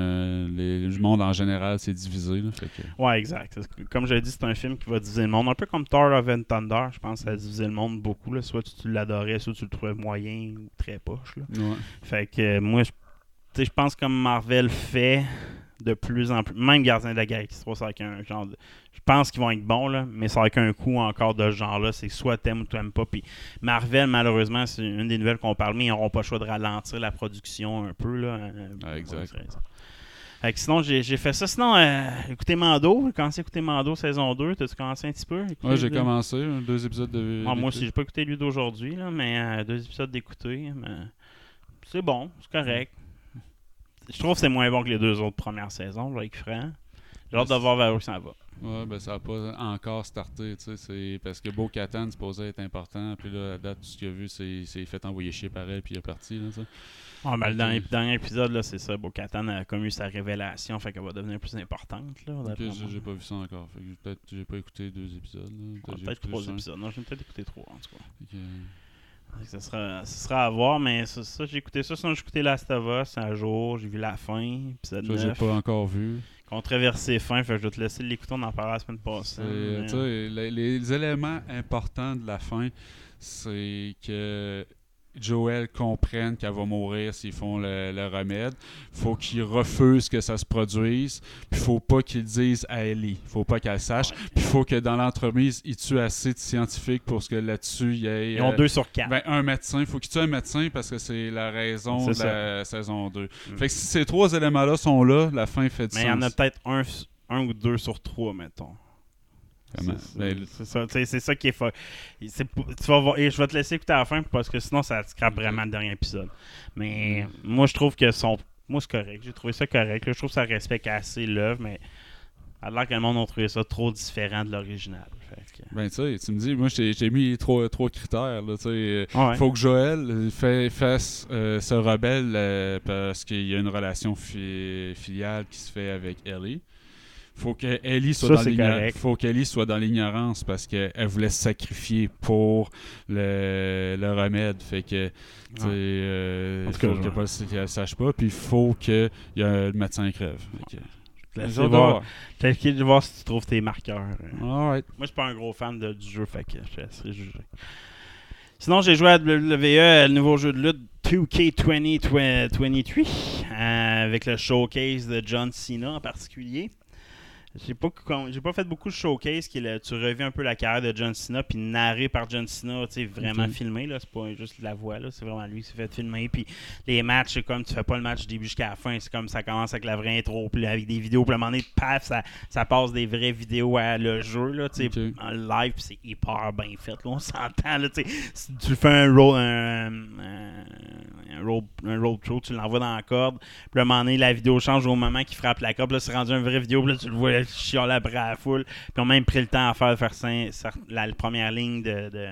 les- le monde en général s'est divisé. là, fait que- Ouais, exact. Comme je l'ai dit, c'est un film qui va diviser le monde. Un peu comme Thor Love and Thunder, je pense que ça a divisé le monde beaucoup. Là. Soit tu, tu l'adorais, soit tu le trouvais moyen ou très poche. Là. Ouais. Fait que moi, je je pense comme Marvel fait de plus en plus. Même Gardien de la Galaxie 3, ça avec un genre de. Je pense qu'ils vont être bons, là, mais ça avec un coup encore de ce genre-là. C'est soit t'aimes ou t'aimes pas. Puis Marvel, malheureusement, c'est une des nouvelles qu'on parle, mais ils n'auront pas le choix de ralentir la production un peu. Là, euh, Ah, exact. Fait que sinon, j'ai fait ça. Sinon, euh, écoutez Mando. J'ai commencé à écouter Mando saison 2. T'as-tu commencé un petit peu? Ouais, j'ai commencé euh, deux épisodes de. ah, moi aussi, j'ai pas écouté lui d'aujourd'hui, là, mais euh, deux épisodes d'écouter. mais C'est bon, c'est correct. Je trouve que c'est moins bon que les deux autres premières saisons, être franc. J'ai hâte de voir vers où ça va. Ouais, ben ça n'a pas encore starté, tu sais, c'est parce que Beau Katan supposé être important, puis là, à date, tout ce qu'il a vu, c'est c'est fait envoyer chier pareil, puis il est parti, là. Ah, ben, le dernier, dernier épisode, là, c'est ça. Bo-Katan a comme eu sa révélation, fait qu'elle va devenir plus importante. Là, j'ai pas vu ça encore, fait que peut-être j'ai pas écouté deux épisodes, là. Ah, Peut-être écouté trois épisodes. Non, j'ai peut-être écouté trois, en tout cas. Ça sera, ça sera à voir, mais ça, ça, j'ai écouté ça. Sinon, j'ai écouté Last of Us un jour. J'ai vu la fin, ça, j'ai 9. pas encore vu. Controversé fin, fait je vais te laisser l'écouter. On en parlera la semaine passée. Mais- les éléments importants de la fin, c'est que Joël comprenne qu'elle va mourir s'ils font le, le remède. faut qu'il refuse que ça se produise. Puis faut pas qu'il dise à Ellie. faut pas qu'elle sache. Puis faut que dans l'entremise, il tue assez de scientifiques pour que là-dessus, il y ait... Ils ont euh, deux sur quatre. ben, un médecin. faut qu'il tue un médecin parce que c'est la raison de. Mm. la saison 2. Fait que si ces trois éléments-là sont là, la fin fait du Mais il y en a sens. peut-être un, un ou deux sur trois, mettons. C'est- Ben, C'est ça, qui est fort. Tu vas voir- et je vais te laisser écouter à la fin parce que sinon ça scrape vraiment le dernier épisode. Mais moi je trouve que son. Moi c'est correct. J'ai trouvé ça correct. là. Je trouve que ça respecte assez l'œuvre, mais à l'air que le monde a trouvé ça trop différent de l'original. Que- Ben, tu sais, tu me dis, moi, j'ai mis trois, trois critères. Là. Euh, Ouais. faut que Joël fait, fasse euh, se rebelle euh, parce qu'il y a une relation fi- filiale qui se fait avec Ellie. Faut que Ellie soit Ça, dans faut qu'Ellie soit dans l'ignorance parce qu'elle voulait se sacrifier pour le, le remède. Fait que, sais, euh, faut qu'elle qu'elle sache pas. Puis faut que y a un médecin crève. Fait que- de voir. si tu trouves tes marqueurs. Alright. Moi, je suis pas un gros fan de- du jeu, fait que je laisserai juger. Sinon, j'ai joué à WWE, le nouveau jeu de lutte 2K2023, euh, avec le showcase de John Cena en particulier. J'ai pas, j'ai pas fait beaucoup de showcase, qui tu revis un peu la carrière de John Cena, puis narré par John Cena, tu sais, vraiment filmé, là, c'est pas juste la voix, là, c'est vraiment lui qui s'est fait filmer, puis les matchs, c'est comme tu fais pas le match du début jusqu'à la fin, c'est comme ça commence avec la vraie intro, puis avec des vidéos, puis à un moment donné, paf, ça, ça passe des vraies vidéos à le jeu, là, tu sais, en live, puis c'est hyper bien fait, là, on s'entend, là, tu sais, si tu fais un roll, un, un, un roll, un roll through, tu l'envoies dans la corde, puis à un moment donné, la vidéo change au moment qu'il frappe la corde, là, c'est rendu une vraie vidéo, puis là, tu le vois chialer après à la foule, puis ils ont même pris le temps à faire, faire la, la première ligne de, de,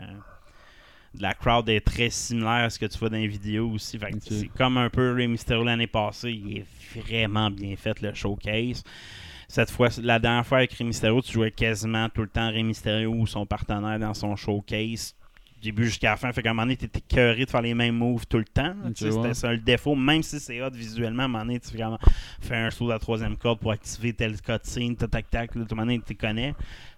de la crowd est très similaire à ce que tu vois dans les vidéos aussi. Fait que Ok. C'est comme un peu Rey Mysterio l'année passée. Il est vraiment bien fait le showcase. Cette fois, la dernière fois avec Rey Mysterio, tu jouais quasiment tout le temps Rey Mysterio ou son partenaire dans son showcase. Début jusqu'à la fin. Fait qu'à un moment donné, t'étais écœuré de faire les mêmes moves tout le temps. C'était ça le défaut. Même si c'est hot visuellement, à un moment donné, tu fais un saut à la troisième corde pour activer tel cutscene, tac tac tac. Là, tout le monde tu connais.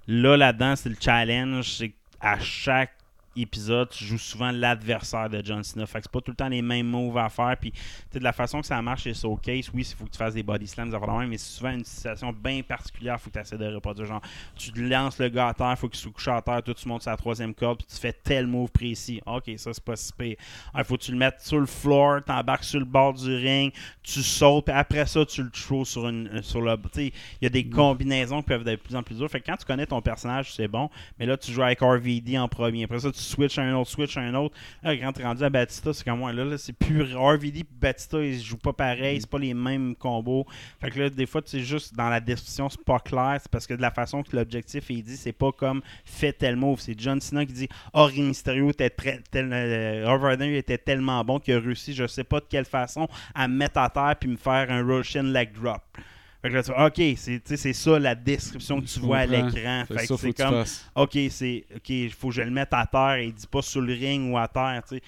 Là, là-dedans, c'est le challenge. C'est à chaque épisode, tu joues souvent l'adversaire de John Cena. Fait que c'est pas tout le temps les mêmes moves à faire. Puis, tu sais, de la façon que ça marche chez Showcase, oui, il faut que tu fasses des body slams, même, mais c'est souvent une situation bien particulière. faut que tu essaies de reproduire. Genre, tu lances le gars à terre, faut qu'il soit couché à terre, toi, tu montes sur la troisième corde, puis tu fais tel move précis. Ok, ça, c'est pas si pire. Il faut que tu le mettes sur le floor, t'embarques sur le bord du ring, tu sautes, puis après ça, tu le throws sur, une, euh, sur le. Tu sais, il y a des combinaisons qui peuvent être de plus en plus dures. Fait que quand tu connais ton personnage, c'est bon. Mais là, tu joues avec RVD en premier. Après ça, tu switches à un autre, switch à un autre. Là, quand rendu à Batista, c'est comme moi. Là, là c'est plus RVD et Batista, ils se jouent pas pareil. C'est pas les mêmes combos. Fait que là, des fois, sais, juste dans la description, c'est pas clair. C'est parce que de la façon que l'objectif est dit, c'est pas comme fait tel move. C'est John Cena qui dit Oh, Rey Mysterio était très, tel, euh, était tellement bon qu'il a réussi, je sais pas de quelle façon, à me mettre à terre puis me faire un Russian leg drop. Fait que là, tu fais, OK, c'est ça la description que tu vois à l'écran. Fait que c'est comme. OK, c'est OK, il faut que je le mette à terre et il dit pas sur le ring ou à terre, tu sais.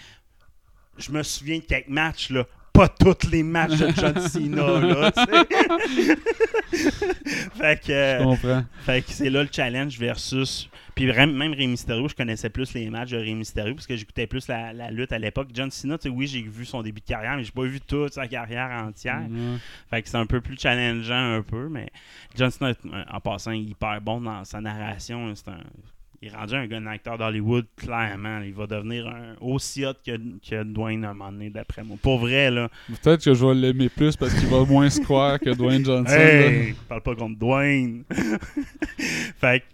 Je me souviens de quelques matchs là, pas tous les matchs de John Cena là, fait que Je comprends. fait que c'est là le challenge versus. Puis vraiment, même Rey Mysterio, je connaissais plus les matchs de Rey Mysterio parce que j'écoutais plus la, la lutte à l'époque. John Cena, tu sais, oui, j'ai vu son début de carrière, mais j'ai pas vu toute sa carrière entière. Fait que c'est un peu plus challengeant un peu, mais John Cena, en passant, hyper bon dans sa narration. C'est un. Il est rendu un, gars- un acteur d'Hollywood, clairement. Il va devenir un, aussi hot que, que Dwayne à un moment donné, d'après moi. Pour vrai, là. Peut-être que je vais l'aimer plus parce qu'il va moins square que Dwayne Johnson. Hey, parle pas contre Dwayne. fait, que-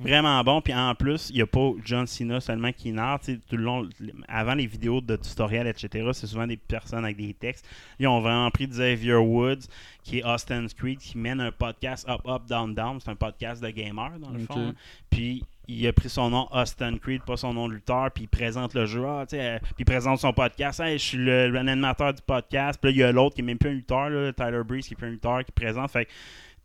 vraiment bon. Puis en plus, il n'y a pas John Cena seulement qui narre. Tout le long, avant les vidéos de tutoriels, etc., c'est souvent des personnes avec des textes. Ils ont vraiment pris Xavier Woods, qui est Austin Creed, qui mène un podcast Up, Up, Down, Down. C'est un podcast de gamer, dans le fond. hein. Puis il a pris son nom Austin Creed, pas son nom de lutteur, puis il présente le jeu, ah, euh, puis il présente son podcast, Hey, je suis le, l'animateur du podcast, puis là il y a l'autre qui est même plus un lutteur, là, Tyler Breeze qui est plus un lutteur, qui présente, fait que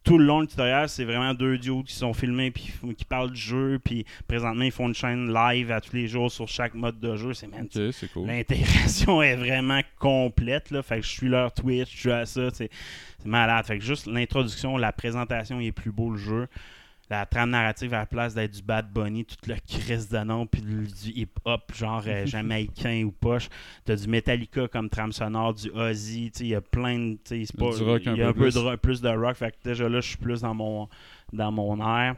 tout le long du tutoriel, c'est vraiment deux duos qui sont filmés puis qui parlent du jeu, puis présentement ils font une chaîne live à tous les jours sur chaque mode de jeu, c'est man, Ok, c'est cool. L'intégration est vraiment complète. Là. Fait que je suis leur Twitch, je suis à ça. C'est c'est malade. Fait que juste l'introduction, la présentation il est plus beau le jeu. La trame narrative à la place d'être du Bad Bunny, tout le Chris de nom, puis du hip-hop genre euh, jamaïcain ou poche. T'as du Metallica comme trame sonore, du Ozzy, tu sais, il y a plein de. Il y a un peu plus. de plus de rock, fait que déjà là, je suis plus dans mon, dans mon air.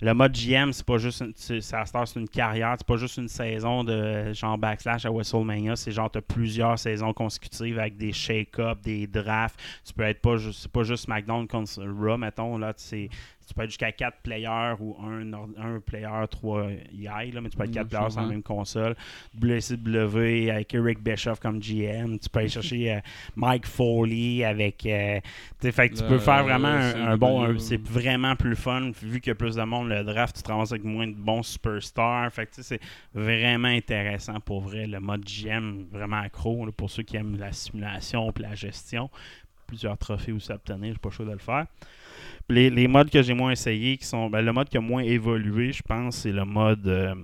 Le mode GM, c'est pas juste une, c'est, c'est une carrière, c'est pas juste une saison de genre backslash à WrestleMania, c'est genre t'as plusieurs saisons consécutives avec des shake-up, des drafts. Tu peux être pas juste, c'est pas juste SmackDown contre Raw, mettons, là, c'est, tu peux être jusqu'à 4 players ou un, un player, 3 EI, là, mais tu peux être 4 Mm, players sur la même console. WCW avec Eric Bischoff comme GM, tu peux aller chercher euh, Mike Foley avec. euh, fait que tu peux faire vraiment un, bon. c'est vraiment plus fun, vu qu'il y a plus de monde, le draft, tu te ramasses avec moins de bons superstars. Fait que tu sais, c'est vraiment intéressant pour vrai. Le mode GM, vraiment accro là, pour ceux qui aiment la simulation et la gestion. Plusieurs trophées aussi à obtenir, j'ai pas le choix de le faire. Les, modes que j'ai moins essayé, qui sont. ben, le mode qui a moins évolué, je pense, c'est le mode euh,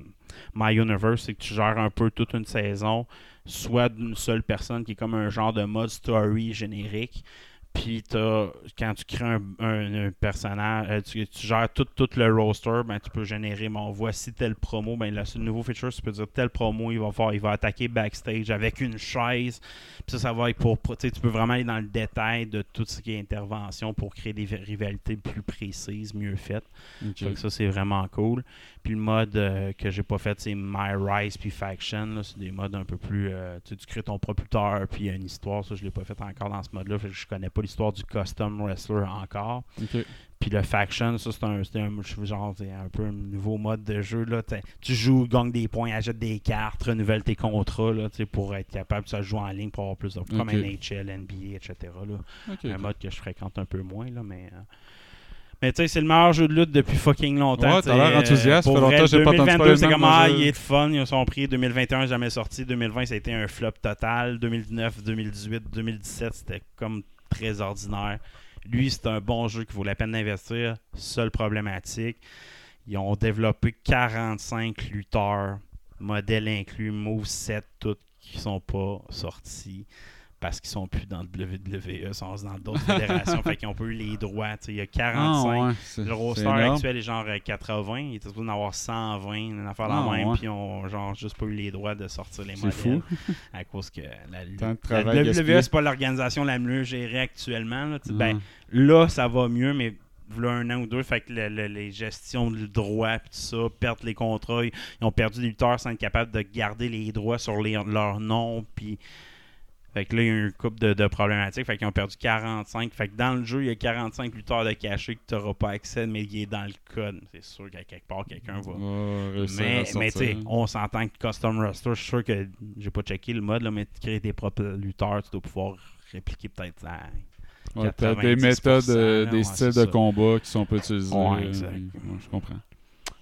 My Universe, c'est que tu gères un peu toute une saison, soit d'une seule personne qui est comme un genre de mode story générique. Puis t'as- quand tu crées un, un- un personnage, euh, tu, tu gères tout, tout le roster, ben, tu peux générer, bon, voici tel promo, ben, le nouveau feature, tu peux dire tel promo, il va faire, il va attaquer backstage avec une chaise. Puis ça, ça va être pour, tu peux vraiment aller dans le détail de tout ce qui est intervention pour créer des rivalités plus précises, mieux faites. Que ça, c'est vraiment cool. Puis le mode euh, que j'ai pas fait, c'est My Rise puis Faction. là. C'est des modes un peu plus. euh, tu crées ton propre lutteur, puis il y a une histoire. Ça, je l'ai pas fait encore dans ce mode-là. Je connais pas l'histoire du custom wrestler encore. Puis le Faction, ça, c'est un, un, je- genre, c'est un peu un nouveau mode de jeu. Là. Tu joues, gagnes des points, achètes des cartes, renouvelles tes contrats là, pour être capable de jouer en ligne pour avoir plus de. Comme Ok. NHL, NBA, etc. Là un mode que je fréquente un peu moins, là, mais... euh, Mais tu sais, c'est le meilleur jeu de lutte depuis fucking longtemps. Ouais, t'as l'air sais, enthousiaste, pour ça fait vrai, longtemps que j'ai pas entendu 2022, parler de c'est comme, ah, il est fun, ils sont pris. 2021, jamais sorti. 2020, ça a été un flop total. 2019, 2018, 2017, c'était comme très ordinaire. Lui, c'est un bon jeu qui vaut la peine d'investir. Seule problématique, ils ont développé 45 lutteurs, modèles inclus, moveset, tout, qui sont pas sortis parce qu'ils sont plus dans le WWE, ils sont dans d'autres fédérations, fait qu'ils ont pas eu les droits. Il y a 45. Ah, ouais, Le roster actuel est genre euh, 80. Il était supposé en avoir 120, une affaire Ah, la même, puis ils ont genre juste pas eu les droits de sortir les C'est modèles. fou. À cause que la, la WWE, c'est pas l'organisation la mieux gérée actuellement. Là, ben, là, ça va mieux, mais là, un an ou deux, fait que le- le- les gestions de droits puis tout ça, perdent les contrats, ils, ils ont perdu des lutteurs sans être capables de garder les droits sur les, leur nom, puis fait que là, il y a eu une couple de, de problématiques. Fait qu'ils ont perdu 45. Fait que dans le jeu, il y a 45 lutteurs de cachés que tu n'auras pas accès, mais il est dans le code. C'est sûr qu'à quelque part, quelqu'un va. Mais, mais tu sais, on s'entend que Custom Roster, je suis sûr que j'ai pas checké le mode, là, mais tu crées tes propres lutteurs, tu dois pouvoir répliquer peut-être à Ouais, t'as des 90%, méthodes, euh, des ouais, styles de ça. combat qui sont pas utilisés. Ouais, exact. je comprends.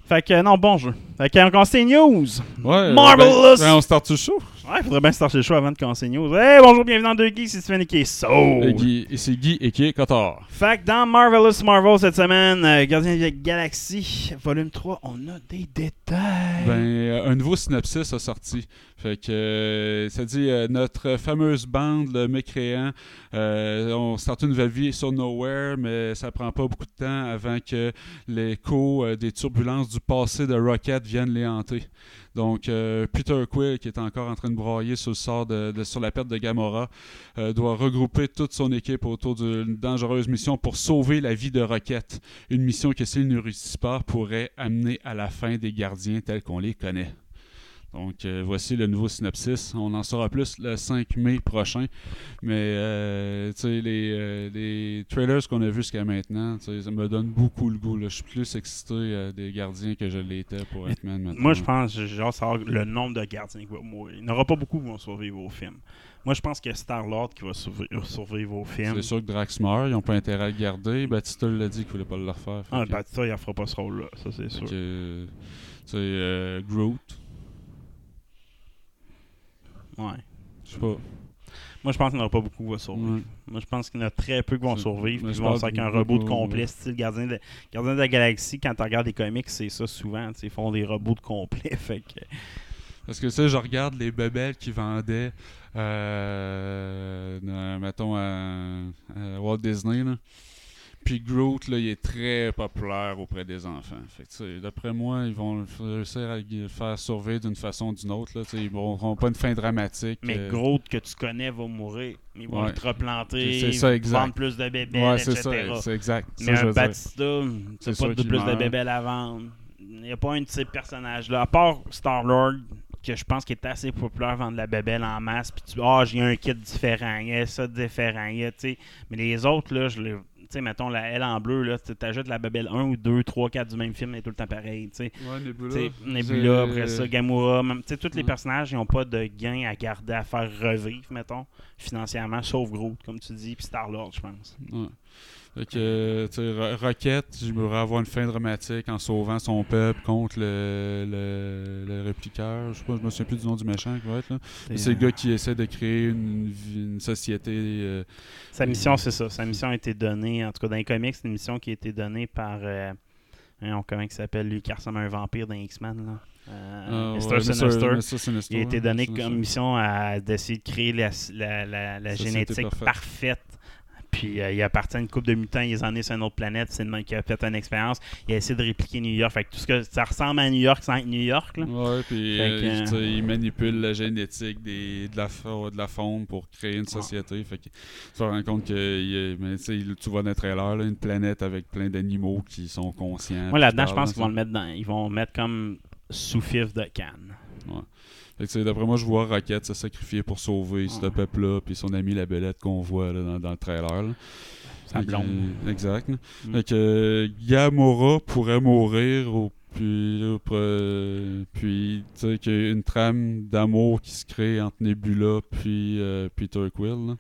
Fait que non, bon jeu. Fait que on commence les news. Ouais, Marvelous! ben, ben, on start tout chaud. Ouais, faudrait bien starter le show avant de commencer les news. Hey, bonjour, bienvenue dans 2 Geeks, c'est et qui est So. Euh, Guy- Et c'est Guy et qui est Cotard. Fait que dans Marvelous Marvel cette semaine, euh, Gardien de la Galaxie, volume 3, on a des détails. Ben, euh, un nouveau synopsis a sorti. Fait que euh, ça dit euh, notre fameuse bande, le mécréant, euh, on start une nouvelle vie sur Nowhere, mais ça prend pas beaucoup de temps avant que l'écho des turbulences du passé de Rocket viennent les hanter. Donc, euh, Peter Quill, qui est encore en train de broyer sur le sort de, sur la perte de Gamora, euh, doit regrouper toute son équipe autour d'une dangereuse mission pour sauver la vie de Rocket. Une mission que s'il ne réussit pas pourrait amener à la fin des gardiens tels qu'on les connaît. Donc euh, voici le nouveau synopsis. On en saura plus le 5 mai prochain. Mais euh, tu sais, les, euh, les trailers qu'on a vus jusqu'à maintenant, ça me donne beaucoup le goût. Je suis plus excité euh, des gardiens que je l'étais pour Ant-Man maintenant. Moi, je pense, genre savoir le nombre de gardiens qui va mourir. Il n'y en aura pas beaucoup qui vont survivre au film. Moi, je pense que Star-Lord qui va survivre, survivre au film. C'est sûr que Drax meurt, ils n'ont pas intérêt à le garder. Batista l'a dit qu'il voulait pas le refaire. Ah, que- Batista, il ne fera pas ce rôle-là, ça c'est sûr. que, euh, Groot, Ouais. je sais pas. Moi, je pense qu'il n'y en aura pas beaucoup qui vont survivre. Ouais. Moi, je pense qu'il y en a très peu qui vont survivre. Puis ils vont qu'un beaucoup, reboot beaucoup, complet, ouais. style Gardien de, Gardien de la Galaxie. Quand tu regardes les comics, c'est ça souvent. Ils font des reboots complets. Fait que, Parce que sais, je regarde les bebelles qui vendaient, euh, mettons, à, à Walt Disney. Là. Puis Groot, là, il est très populaire auprès des enfants. Fait que, d'après moi, ils vont réussir à le faire survivre d'une façon ou d'une autre. Là, ils n'auront pas une fin dramatique. Mais euh, Groot que tu connais va mourir. Ils vont Ouais. te replanter, C'est ça, exact. vendre plus de bébés, Ouais, etc. c'est ça, c'est exact. Mais Ça, un. Batista, C'est c'est pas de plus de bébés à vendre. Il n'y a pas un de ces personnages-là. À part Star-Lord, que je pense qu'il est assez populaire vendre la bébelle en masse. Puis tu ah, j'ai un kit différent, il y a ça différent. il y a. Mais les autres, là, je les. Tu sais, mettons la L en bleu, là, tu ajoutes la bébelle 1 ou 2, 3, 4 du même film, elle est tout le temps pareil. tu sais. Ouais, Nebula. Nebula, après ça, Gamora, même, tu sais, tous les Ouais. personnages, ils n'ont pas de gain à garder, à faire revivre, mettons, financièrement, sauf Groot, comme tu dis, puis Star-Lord, je pense. Ouais. Fait que, euh, Rocket, j'aimerais avoir une fin dramatique en sauvant son peuple contre le, le, le répliqueur. Je sais pas, je me souviens plus du nom du méchant qui va être là. C'est le gars qui essaie de créer une, société. euh, Sa mission, c'est ça. Sa mission a été donnée, en tout cas dans les comics, c'est une mission qui a été donnée par. Euh, comment il s'appelle lui qui ressemble à un vampire dans X-Men là. Euh, ah, Mr. ouais, Sinister. Sinister, Il a été donné Sinister. comme mission à d'essayer de créer la, la, la, la Société génétique parfaite. parfaite. Puis euh, il appartient à une couple de mutants, ils en est sur une autre planète, c'est le mec qui a fait une expérience. Il a essayé de répliquer New York. Fait que tout ce que ça ressemble à New York sans être New York. Là. Ouais, puis euh, il manipule la génétique des, de, la, fa- de la faune pour créer une société. Fait que tu te rends compte que il mais, tu vois dans le trailer, là, une planète avec plein d'animaux qui sont conscients. Moi là-dedans, je pense qu'ils vont le mettre dans. Ils vont mettre comme sous-fif de Cannes. Fait que, tu sais, D'après moi, je vois Rocket se sacrifier pour sauver ce peuple-là, puis son ami la belette qu'on voit là, dans, dans le trailer. là. Que, blonde. euh, exact. Mm. Fait que Gamora pourrait mourir au puis, tu sais qu'il y a une trame d'amour qui se crée entre Nebula puis euh, Peter Quill. là.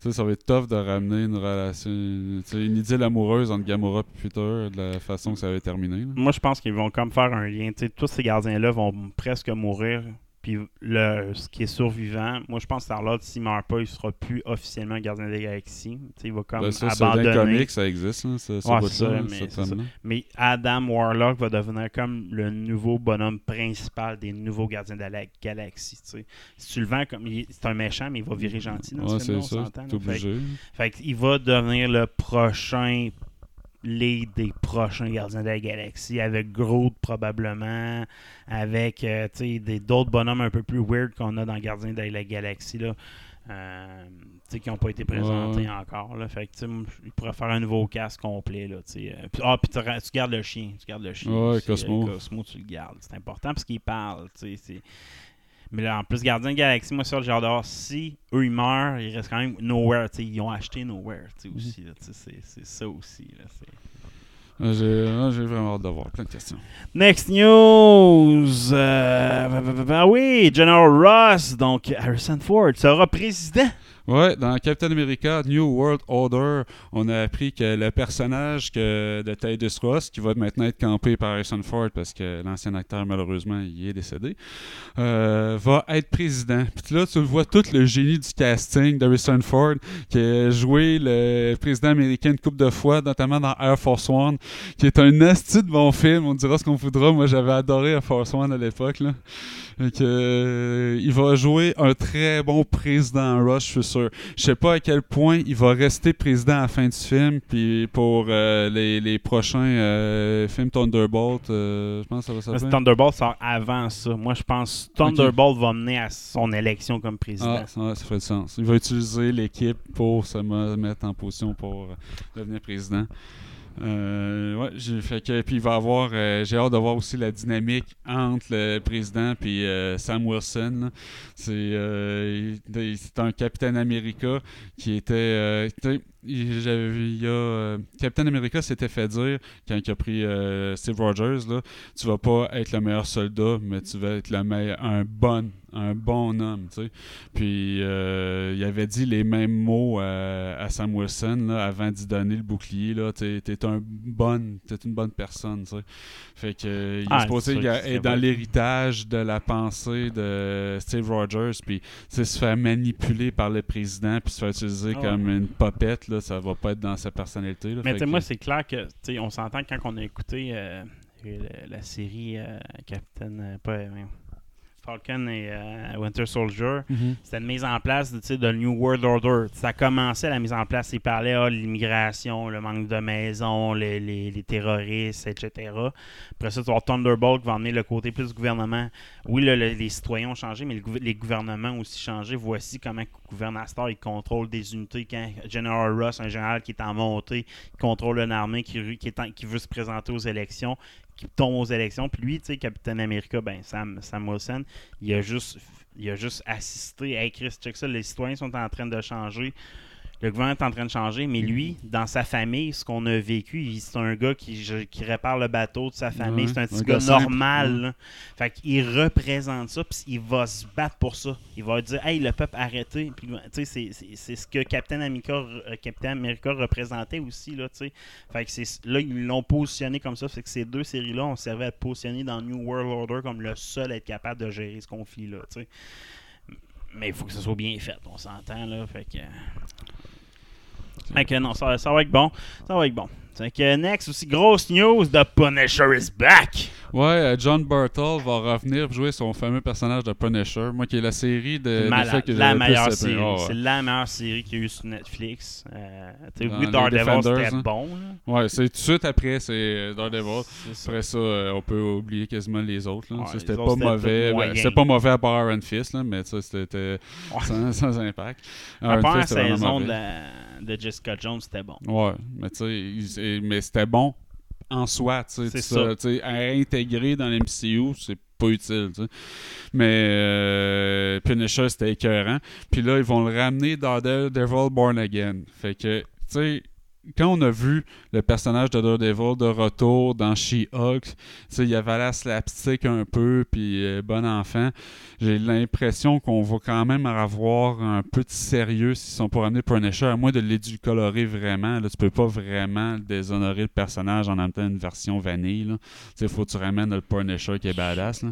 Tu sais, ça va être tough de ramener une relation, tu sais, une idylle amoureuse entre Gamora et Peter de la façon que ça avait terminé. là. Moi, je pense qu'ils vont comme faire un lien. Tu sais, tous ces gardiens-là vont presque mourir. Puis le, ce qui est survivant, moi, je pense que Star-Lord, s'il meurt pas, il sera plus officiellement gardien des galaxies. Tu sais, il va comme Ben, ça, c'est dans les abandonner. comics, ça existe, là, ce, ce Ouais, bout-là, c'est ça, là, mais ça. Mais Adam Warlock va devenir comme le nouveau bonhomme principal des nouveaux gardiens de la galaxie. Si tu le vends comme. il- C'est un méchant, mais il va virer gentil dans Ouais, ce film-là, c'est on s'entend. Fait, qu'il va devenir le prochain lead des prochains gardiens de la galaxie, avec Groot probablement, avec euh, des- d'autres bonhommes un peu plus weird qu'on a dans Gardiens de la galaxie. Là. Euh, qui n'ont pas été présentés Ouais. encore. Là. Fait que, faire un nouveau casque complet. Là. Euh, ah, puis tu, gardes le chien. Tu gardes le chien. Ouais, Cosmo. Cosmo, tu le gardes. C'est important parce qu'il parle. tu sais, c'est- Mais là, en plus, Gardien de Galaxie, moi, j'ai hâte de voir si eux, ils meurent, ils restent quand même Nowhere. tu sais, Ils ont acheté Nowhere tu sais, Mhm. aussi. C'est c'est ça aussi. Là, Ah, J'ai ah, j'ai vraiment hâte de voir plein de questions. Next news. euh, bah, bah, bah, bah, oui, General Ross, donc Harrison Ford, sera président. Ouais, dans Captain America New World Order, on a appris que le personnage que, de Titus Ross, qui va maintenant être campé par Harrison Ford parce que l'ancien acteur, malheureusement, il est décédé, euh, va être président. Puis là, tu vois tout le génie du casting d'Harrison Ford, qui a joué le président américain une couple de fois, notamment dans Air Force One, qui est un asti de bon film. On dira ce qu'on voudra. Moi, j'avais adoré Air Force One à l'époque. Fait euh, il va jouer un très bon président Rush, je suis sûr. Je sais pas à quel point il va rester président à la fin du film, puis pour euh, les, les prochains euh, films Thunderbolt, euh, je pense que ça va s'appeler. Thunderbolt sort avant ça. Moi, je pense que Thunderbolt va mener à son élection comme président. Ah, ça, ouais, ça ferait du sens. Il va utiliser l'équipe pour se me- mettre en position pour devenir président. Euh, ouais, j'ai que puis il va avoir euh, j'ai hâte de voir aussi la dynamique entre le président puis euh, Sam Wilson. C'est c'est un Capitaine America qui était il, y a euh, Captain America s'était fait dire quand il a pris euh, Steve Rogers là, tu vas pas être le meilleur soldat, mais tu vas être le meilleur un bon un bon homme, tu sais. Puis euh, il avait dit les mêmes mots à, à Sam Wilson là, avant d'y donner le bouclier. Là, t'es, t'es un bonne, t'es une bonne personne, tu sais. Fait que il Ah, est supposé que être c'est dans l'héritage de la pensée de Steve Rogers, puis se faire manipuler par le président, puis se faire utiliser Ah comme une popette, là, ça va pas être dans sa personnalité. là. Mais Fait tu sais, que- moi, c'est clair que, tu sais, on s'entend quand on a écouté euh, la, la série euh, Captain, euh, pas, Falcon et euh, Winter Soldier, Mhm. c'était une mise en place de New World Order. Ça commençait la mise en place. Il parlait ah, de l'immigration, le manque de maisons, les, les- les terroristes, etc. Après ça, tu vas Thunderbolt qui va emmener le côté plus gouvernement. Oui, là, le- les citoyens ont changé, mais le les gouvernements ont aussi changé. Voici comment le gouvernement Star il contrôle des unités. Quand General Ross, un général qui est en montée, qui contrôle une armée qui, est en- qui veut se présenter aux élections, qui tombe aux élections. Puis lui, tu sais, Capitaine America, ben, Sam, Sam Wilson, il a juste il a juste assisté. Hey Chris, ça, les citoyens sont en train de changer. Le gouvernement est en train de changer, mais lui, dans sa famille, ce qu'on a vécu, c'est un gars qui, répare le bateau de sa famille. Ouais, c'est un petit un gars normal. là. Fait qu'il représente ça, puis il va se battre pour ça. Il va dire, hey, le peuple, arrêtez. Puis, c'est- ce que Captain America, euh, Captain America représentait aussi, là. Fait que c'est là, ils l'ont positionné comme ça. C'est que ces deux séries-là ont servi à être positionner dans New World Order comme le seul à être capable de gérer ce conflit-là. Mais il faut que ce soit bien fait, on s'entend, là. Fait que. Fait que non, ça, ça va être bon. Ça va être bon. Fait que next, aussi, grosse news, The Punisher is back! Ouais, euh, John Burtle va revenir jouer son fameux personnage de Punisher. Moi, qui est la série de malade. Que la meilleure plus série. Ah ouais. C'est la meilleure série qu'il y a eu sur Netflix. Euh, oui, Daredevil, c'était hein. bon. là. Ouais, c'est tout de suite après, c'est euh, Daredevil. Ça. Après ça, euh, on peut oublier quasiment les autres. Ouais, c'était pas mauvais. Ben. C'était pas mauvais à part Iron Fist, là, mais ça, c'était Ouais. sans, sans impact. La première saison de, la- de Jessica Jones, c'était bon. Ouais, mais tu sais, mais c'était bon en soi, tu sais. À intégrer dans l'MCU, c'est pas utile, tu sais. Mais euh, Punisher, c'était écœurant. Puis là, ils vont le ramener dans Daredevil Born Again. Fait que, tu sais, quand on a vu le personnage de Daredevil de retour dans She-Hulk, il y avait la slapstick un peu, puis euh, bon enfant. J'ai l'impression qu'on va quand même avoir un peu de sérieux s'ils sont pour ramener Punisher, à moins de l'édulcorer vraiment. Là, tu peux pas vraiment déshonorer le personnage en temps une version vanille. Sais, faut que tu ramènes le Punisher qui est badass.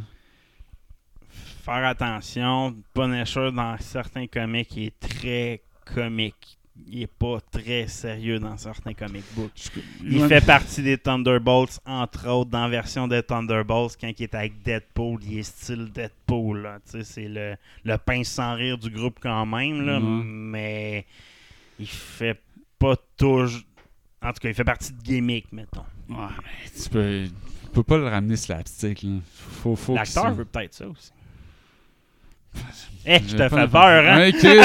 Faire attention, Punisher, dans certains comics, il est très comique. Il est pas très sérieux dans certains comic books. Il fait partie des Thunderbolts, entre autres, dans la version des Thunderbolts, quand il est avec Deadpool, il est style Deadpool. là. Tu sais, C'est le, le pince sans rire du groupe quand même, là, mais il fait pas toujours... En tout cas, il fait partie de gimmick, mettons. Ouais, mais tu peux, tu peux pas le ramener slapstick. L'acteur veut peut-être ça aussi. Eh, je te fais peur, hein? Ouais, Chris,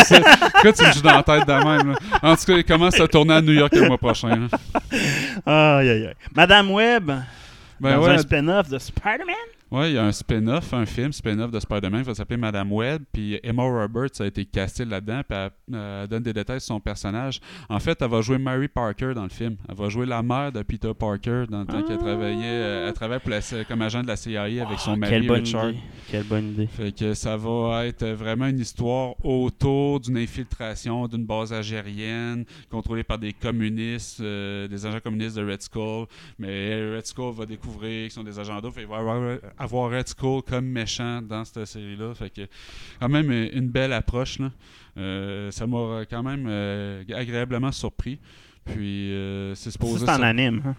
pourquoi tu me joues dans la tête de même? là? En tout cas, il commence à tourner à New York le mois prochain. Aïe, aïe, aïe. Madame Webb, Ben dans ouais, un spin-off de Spider-Man? Ouais, il y a un spin-off, un film spin-off de Spider-Man qui va s'appeler Madame Web. Puis Emma Roberts a été castée là-dedans. Puis elle, euh, elle donne des détails sur son personnage. En fait, elle va jouer Mary Parker dans le film. Elle va jouer la mère de Peter Parker dans le temps qu'elle travaillait. euh, elle travaille pour la- comme agent de la CIA avec son Ah, mari quelle bonne Richard. idée. Quelle bonne idée. Fait que ça va être vraiment une histoire autour d'une infiltration d'une base algérienne contrôlée par des communistes, euh, des agents communistes de Red Skull. Mais Red Skull va découvrir qu'ils sont des agents d'eau. Fait va avoir, avoir Red Skull comme méchant dans cette série-là. Fait que quand même euh, une belle approche. Là. Euh, ça m'a quand même euh, agréablement surpris. Puis euh, c'est supposé... c'est en anime. hein?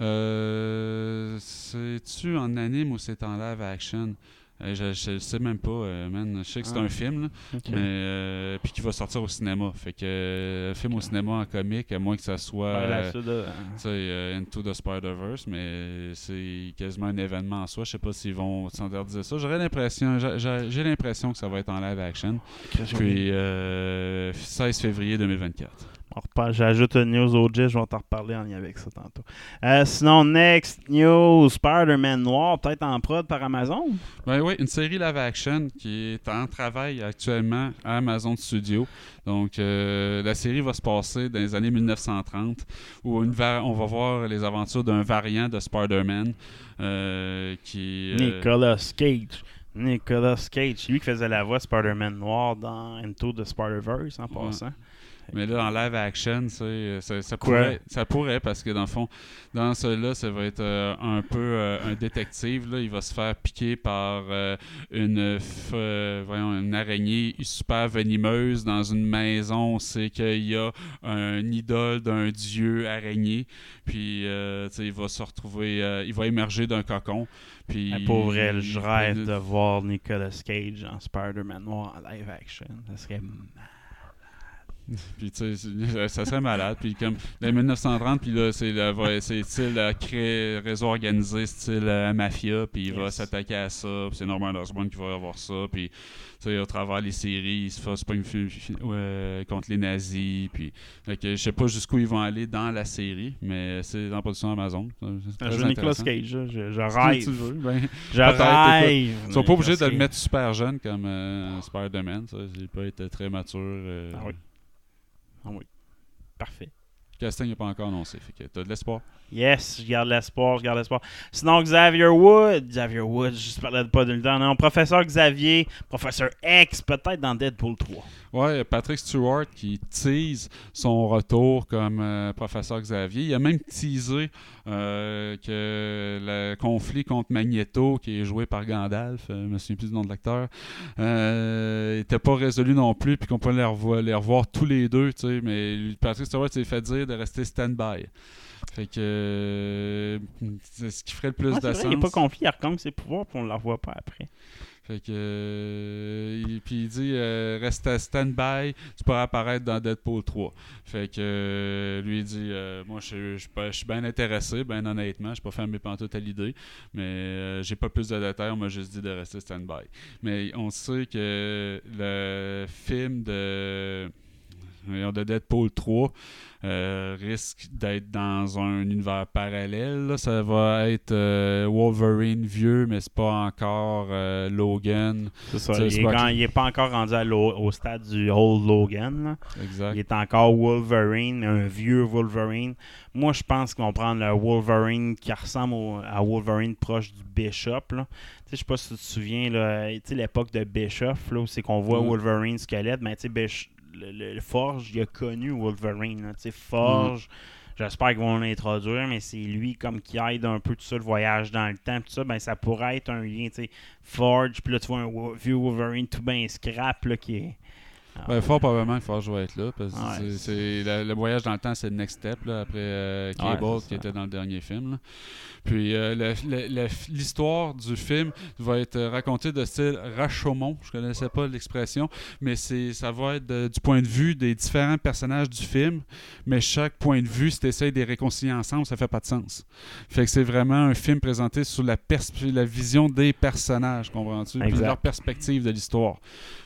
euh, C'est-tu en anime ou c'est en live action? Euh, je, je sais même pas, euh, man. Je sais que c'est Ah. un film, là, mais euh, puis qui va sortir au cinéma. Fait que euh, film au cinéma en comique, à moins que ça soit Ouais, de- euh, Into the Spider-Verse, mais c'est quasiment un événement en soi. Je sais pas s'ils vont standardiser ça. J'aurais l'impression, j'ai- l'impression que ça va être en live action. Puis euh, 16 février 2024. J'ajoute une news au jet, je vais t'en reparler en lien avec ça tantôt. Euh, sinon, next news, Spider-Man Noir, peut-être en prod par Amazon? Ben oui, une série live action qui est en travail actuellement à Amazon Studio. Donc, euh, la série va se passer dans les années 1930 où une on va voir les aventures d'un variant de Spider-Man euh, qui. Nicolas Cage. Nicolas Cage, lui qui faisait la voix Spider-Man Noir dans Into the Spider-Verse en Ouais. passant. Mais là, en live action, euh, ça, pourrait, ça pourrait, parce que dans le fond, dans celui-là, ça va être euh, un peu euh, un détective. Là. Il va se faire piquer par euh, une, f- voyons, une araignée super venimeuse dans une maison. C'est qu'il y a un idole d'un dieu araignée. Puis, il va se retrouver, il va émerger d'un cocon. Puis, Mais pour vrai, il- je rêve de voir Nicolas Cage en Spider-Man noir en live action. Ça serait Puis tu sais, c'est- ça serait malade. Puis comme dans 1930, puis là, c'est le- va- c'est style euh, réseau organisé, style euh, mafia, puis il va Yes. s'attaquer à ça. Puis c'est Norman Osborn qui va avoir ça. Puis tu sais, au travers les séries, il se fasse pas une ouais, contre les nazis. Puis je sais pas jusqu'où ils vont aller dans la série, mais c'est en production Amazon. C'est très jeu Nicolas. Cage, je, je rêve. ben, je rêve. Ils sont pas obligés de le mettre super jeune comme euh, Spider-Man. Ça, il peut être très mature. euh, Ah oui. Ah oui. Parfait. Casting n'est pas encore annoncé. Fait que t'as de l'espoir. Yes, je garde l'espoir, je garde l'espoir. Sinon, Xavier Wood, Xavier Wood, je parlais pas le temps. Non, professeur Xavier, professeur X, peut-être dans Deadpool 3. Ouais, Patrick Stewart qui tease son retour comme euh, professeur Xavier. Il a même teasé euh, que le conflit contre Magneto, qui est joué par Gandalf, euh, je me souviens plus du nom de l'acteur, euh, n'était pas résolu non plus, puis qu'on pouvait les revoir, les revoir tous les deux. Mais Patrick Stewart s'est fait dire de rester stand-by. Fait que c'est ce qui ferait le plus Ouais, de vrai, sens. il n'est pas confié, il reconnaît ses pouvoirs, puis on ne le revoit pas après. Fait que. euh, il- puis il dit euh, reste à stand-by, tu pourras apparaître dans Deadpool 3. Fait que euh, lui il dit euh, Moi, je suis- je suis pas- je suis bien intéressé, bien honnêtement. Je suis pas fermé pantoute à l'idée, mais euh, j'ai pas plus de détails. On m'a juste dit de rester stand-by. Mais on sait que le film de. De Deadpool 3 euh, risque d'être dans un univers parallèle. là. Ça va être euh, Wolverine vieux, mais c'est pas encore euh, Logan. C'est ça. Ça, Il c'est est, pas- est pas encore rendu à au stade du Old Logan. là. Exact. Il est encore Wolverine, mais un vieux Wolverine. Moi, je pense qu'ils vont prendre le Wolverine qui ressemble au- à Wolverine proche du Bishop. Là. Je sais pas si tu te souviens, l'époque de Bishop, là, où c'est qu'on voit Ouais. Wolverine squelette. Mais tu sais, le, Forge, il a connu Wolverine. là. Forge, j'espère qu'ils vont l'introduire, mais c'est lui comme qui aide un peu tout ça, le voyage dans le temps. Tout ça, ben, ça pourrait être un lien. Forge, puis là, tu vois un vieux Wolverine tout bien scrap là, qui est. Ah, Ben, fort probablement que Forge va être là. Parce que Ouais. c'est- le, voyage dans le temps, c'est le next step là, après euh, Cable Ouais, qui était dans le dernier film. là. Puis euh, l'histoire du film va être racontée de style Rashomon. Je connaissais pas l'expression, mais c'est ça va être de- du point de vue des différents personnages du film. Mais chaque point de vue, si tu essaies de les réconcilier ensemble, ça fait pas de sens. Fait que c'est vraiment un film présenté sur la, pers- la vision des personnages, comprends-tu? Puis leur perspective de l'histoire.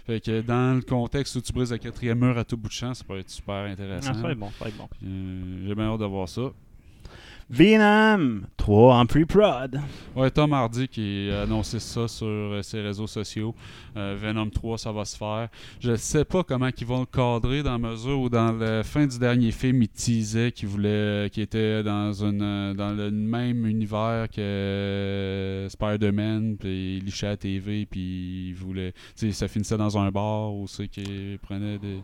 Fait que dans le contexte où tu brises le quatrième mur à tout bout de champ, ça peut être super intéressant. Ah, ça va être bon, ça va être bon. Euh, J'ai bien hâte de voir ça. Venom 3 en pre-prod. Ouais, Tom Hardy qui a annoncé ça sur euh, ses réseaux sociaux. Euh, Venom 3, ça va se faire. Je sais pas comment ils vont le cadrer dans la mesure où dans la fin du dernier film, il teasait qu'il voulait qu'il était dans euh, dans le même univers que euh, Spider-Man, puis il lichait à la TV, puis il voulait. Ça finissait dans un bar où c'est qu'il prenait des.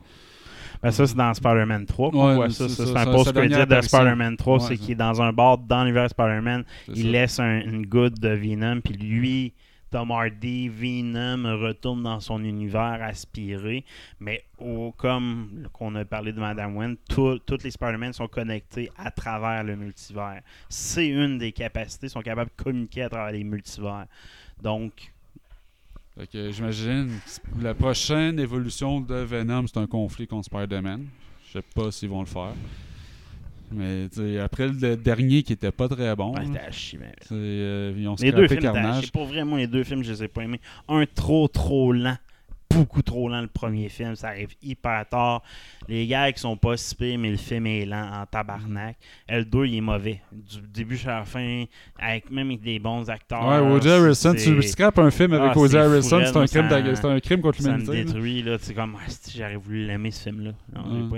Ben, ça, c'est dans Spider-man 3 qu'on Ouais, voit c'est ça. C'est un post-credit de. Spider-Man 3. Ouais, c'est qu'il est dans un bar dans l'univers Spider-Man. Il ça. laisse un- une goutte de Venom. Puis lui, Tom Hardy, Venom retourne dans son univers aspiré. Mais au- comme qu'on a parlé de Madame Wen, tous les Spider-Man sont connectés à travers le multivers. C'est une des capacités. Ils sont capables de communiquer à travers les multivers. Donc, Fait que j'imagine que la prochaine évolution de Venom, c'est un conflit contre Spider-Man. Je sais pas s'ils vont le faire. Mais tu sais, après le dernier qui était pas très bon, ouais, là, c'était à chier, mais- tu sais, euh, ils ont Les deux films, Carnage. pour vrai, moi, les deux films, je les ai pas aimés. Un trop, trop lent. Beaucoup trop lent, le premier film. Ça arrive hyper tard. Les gars qui sont pas si pires, mais le film est lent en tabarnak. Et Le 2, il est mauvais. Du début jusqu'à la fin, avec, même avec des bons acteurs. Ouais, Woody Harrelson, c'est- tu scrapes un film avec Ah, Woody fou, c'est un, crime ça- un crime contre Ça me l'humanité. là. détruit, là. C'est comme, ah, si, j'aurais voulu l'aimer, ce film-là. Non,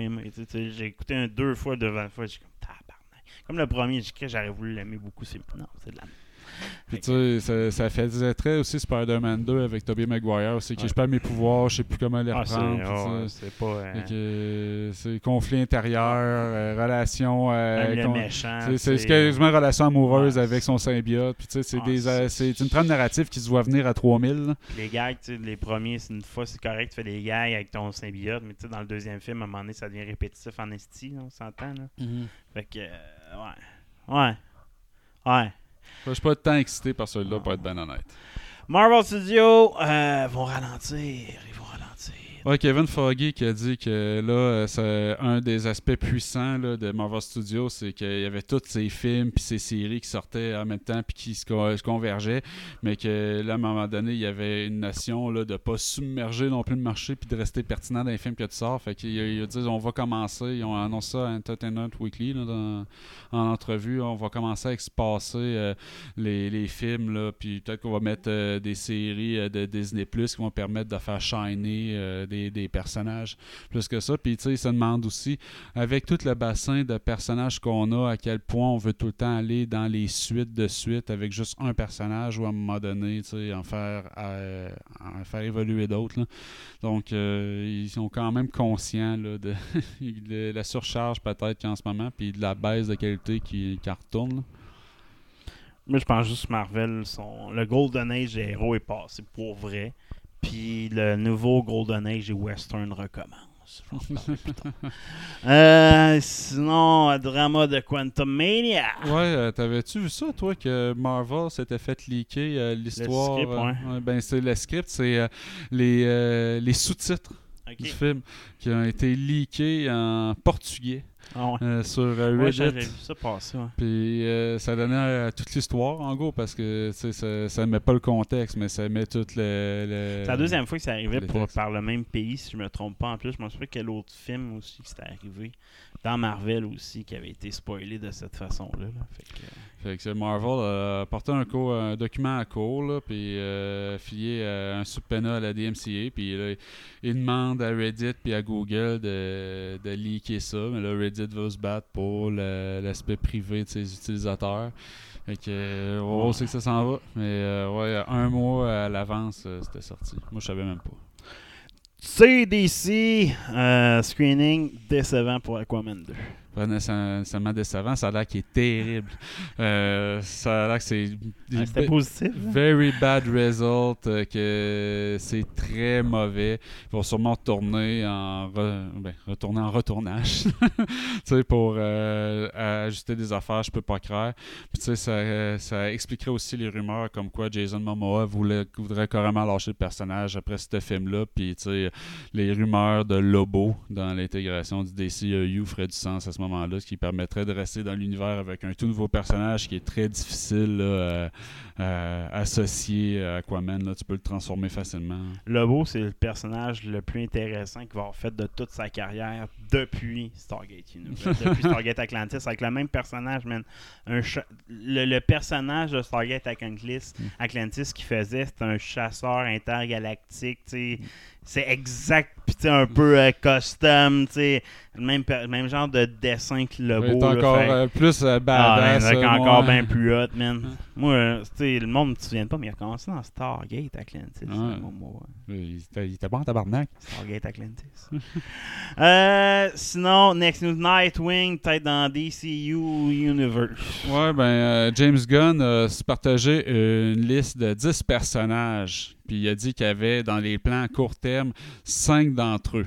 j'ai écouté un deux fois, deux vingt fois. J'ai comme, tabarnak. Comme le premier, j'aurais voulu l'aimer beaucoup. C'est... Non, c'est de la Puis tu sais, ça, ça faisait très aussi Spider-Man 2 avec Tobey Maguire aussi, que je perds mes pouvoirs, je sais plus comment les Ah, c'est reprendre. oh, c'est pas. euh, c'est conflit intérieur, euh, relation. euh, le méchant, c'est- quasiment relation amoureuse Ouais, avec son symbiote. Puis tu sais, c'est Ah, des, c'est- euh, une trame narrative qui se voit venir à 3000. là. Les gags, tu sais, les premiers, c'est une fois, c'est correct, tu fais des gags avec ton symbiote, mais tu sais, dans le deuxième film, à un moment donné, ça devient répétitif en esti, on s'entend, là. Fait que, euh, ouais. Ouais. Ouais. Je suis pas tant excité par celui-là, pour être bien honnête. Marvel Studios euh, vont ralentir. Ils vont ralentir. Ouais, Kevin Foggy qui a dit que là, euh, c'est un des aspects puissants de Marvel Studios, c'est qu'il y avait tous ces films puis ces séries qui sortaient en même temps puis qui se, co- se convergeaient, mais que là, à un moment donné, il y avait une notion là, de pas submerger non plus le marché puis de rester pertinent dans les films que tu sors. Fait qu'ils ils disent on va commencer, ils ont annoncé ça à Entertainment Weekly dans- en entrevue, on va commencer à espacer euh, les, films, puis peut-être qu'on va mettre euh, des séries de Disney Plus qui vont permettre de faire shiner euh, des, personnages plus que ça. Puis tu sais, ils se demandent aussi, avec tout le bassin de personnages qu'on a, à quel point on veut tout le temps aller dans les suites de suite avec juste un personnage ou à un moment donné, tu sais, en faire, en faire évoluer d'autres. Donc, euh, ils sont quand même conscients là, de, la surcharge peut-être qu'en ce moment, puis de la baisse de qualité qui, qui retourne. là. Moi, je pense juste Marvel, le Golden Age des héros est passé pour vrai. Puis le nouveau Golden Age des Western recommence. Euh, sinon, un drama de Quantum Mania. Ouais, euh, t'avais-tu vu ça, toi, que Marvel s'était fait leaker euh, l'histoire script, euh, ouais. ben, c'est le script, c'est euh, les, euh, les sous-titres du film qui ont été leakés en portugais Ah ouais. euh, sur euh, Ouais, Reddit. ça passer. Puis euh, ça donnait euh, toute l'histoire, en gros, parce que ça, ça met pas le contexte, mais ça met tout le. le- C'est la deuxième fois que ça arrivait pour- par le même pays, si je me trompe pas. En plus, je me souviens quel autre film aussi qui c'était arrivé. Dans Marvel aussi, qui avait été spoilé de cette façon-là. là. Fait que, Fait que Marvel a apporté un, document à court, puis euh, filé euh, un subpoena à la DMCA, puis là, il demande à Reddit puis à Google de, de leaker ça, mais là, Reddit va se battre pour l'aspect privé de ses utilisateurs. Fait que, euh, on c'est que ça s'en va, mais euh, ouais, un mois à l'avance, euh, c'était sorti. Moi, je savais même pas. CDC, euh, screening décevant pour Aquaman 2. Pas nécessairement décevant, ça a l'air qu'il est terrible. Euh, ça a l'air que c'est. Ah, C'était positif. hein? Very bad result, euh, que c'est très mauvais. Ils vont sûrement retourner en, re- ben, retourner en retournage. tu sais, pour euh, ajuster des affaires, je peux pas croire. Puis tu sais, ça, ça expliquerait aussi les rumeurs comme quoi Jason Momoa voulait, voudrait carrément lâcher le personnage après ce film-là. Puis tu sais, les rumeurs de Lobo dans l'intégration du DCEU ferait du sens à ce moment-là, ce qui permettrait de rester dans l'univers avec un tout nouveau personnage qui est très difficile là, à, à associer à Aquaman. Là. Tu peux le transformer facilement. Lobo, c'est le personnage le plus intéressant qu'il va avoir fait de toute sa carrière depuis Stargate Universe, depuis Stargate Atlantis, avec le même personnage, man. Un cha- le, le personnage de Stargate Atlantis, Atlantis qu'il faisait, c'était un chasseur intergalactique, tu sais. C'est exact, puis tu un peu euh, custom, tu. Le même, même genre de dessin que est là, encore fait- euh, plus euh, Ah, badass. euh, encore ouais. bien plus hot, man. Moi, tu sais, le monde ne se souvient pas, mais il a commencé dans Stargate Atlantis. Ouais. moi, moi, ouais. Il était, il était bon en tabarnak. Stargate Atlantis. euh, sinon, Next News Nightwing, peut-être dans DCU Universe. Ouais, ben, euh, James Gunn a partagé une liste de 10 personnages. Puis il a dit qu'il y avait dans les plans à court terme 5 d'entre eux.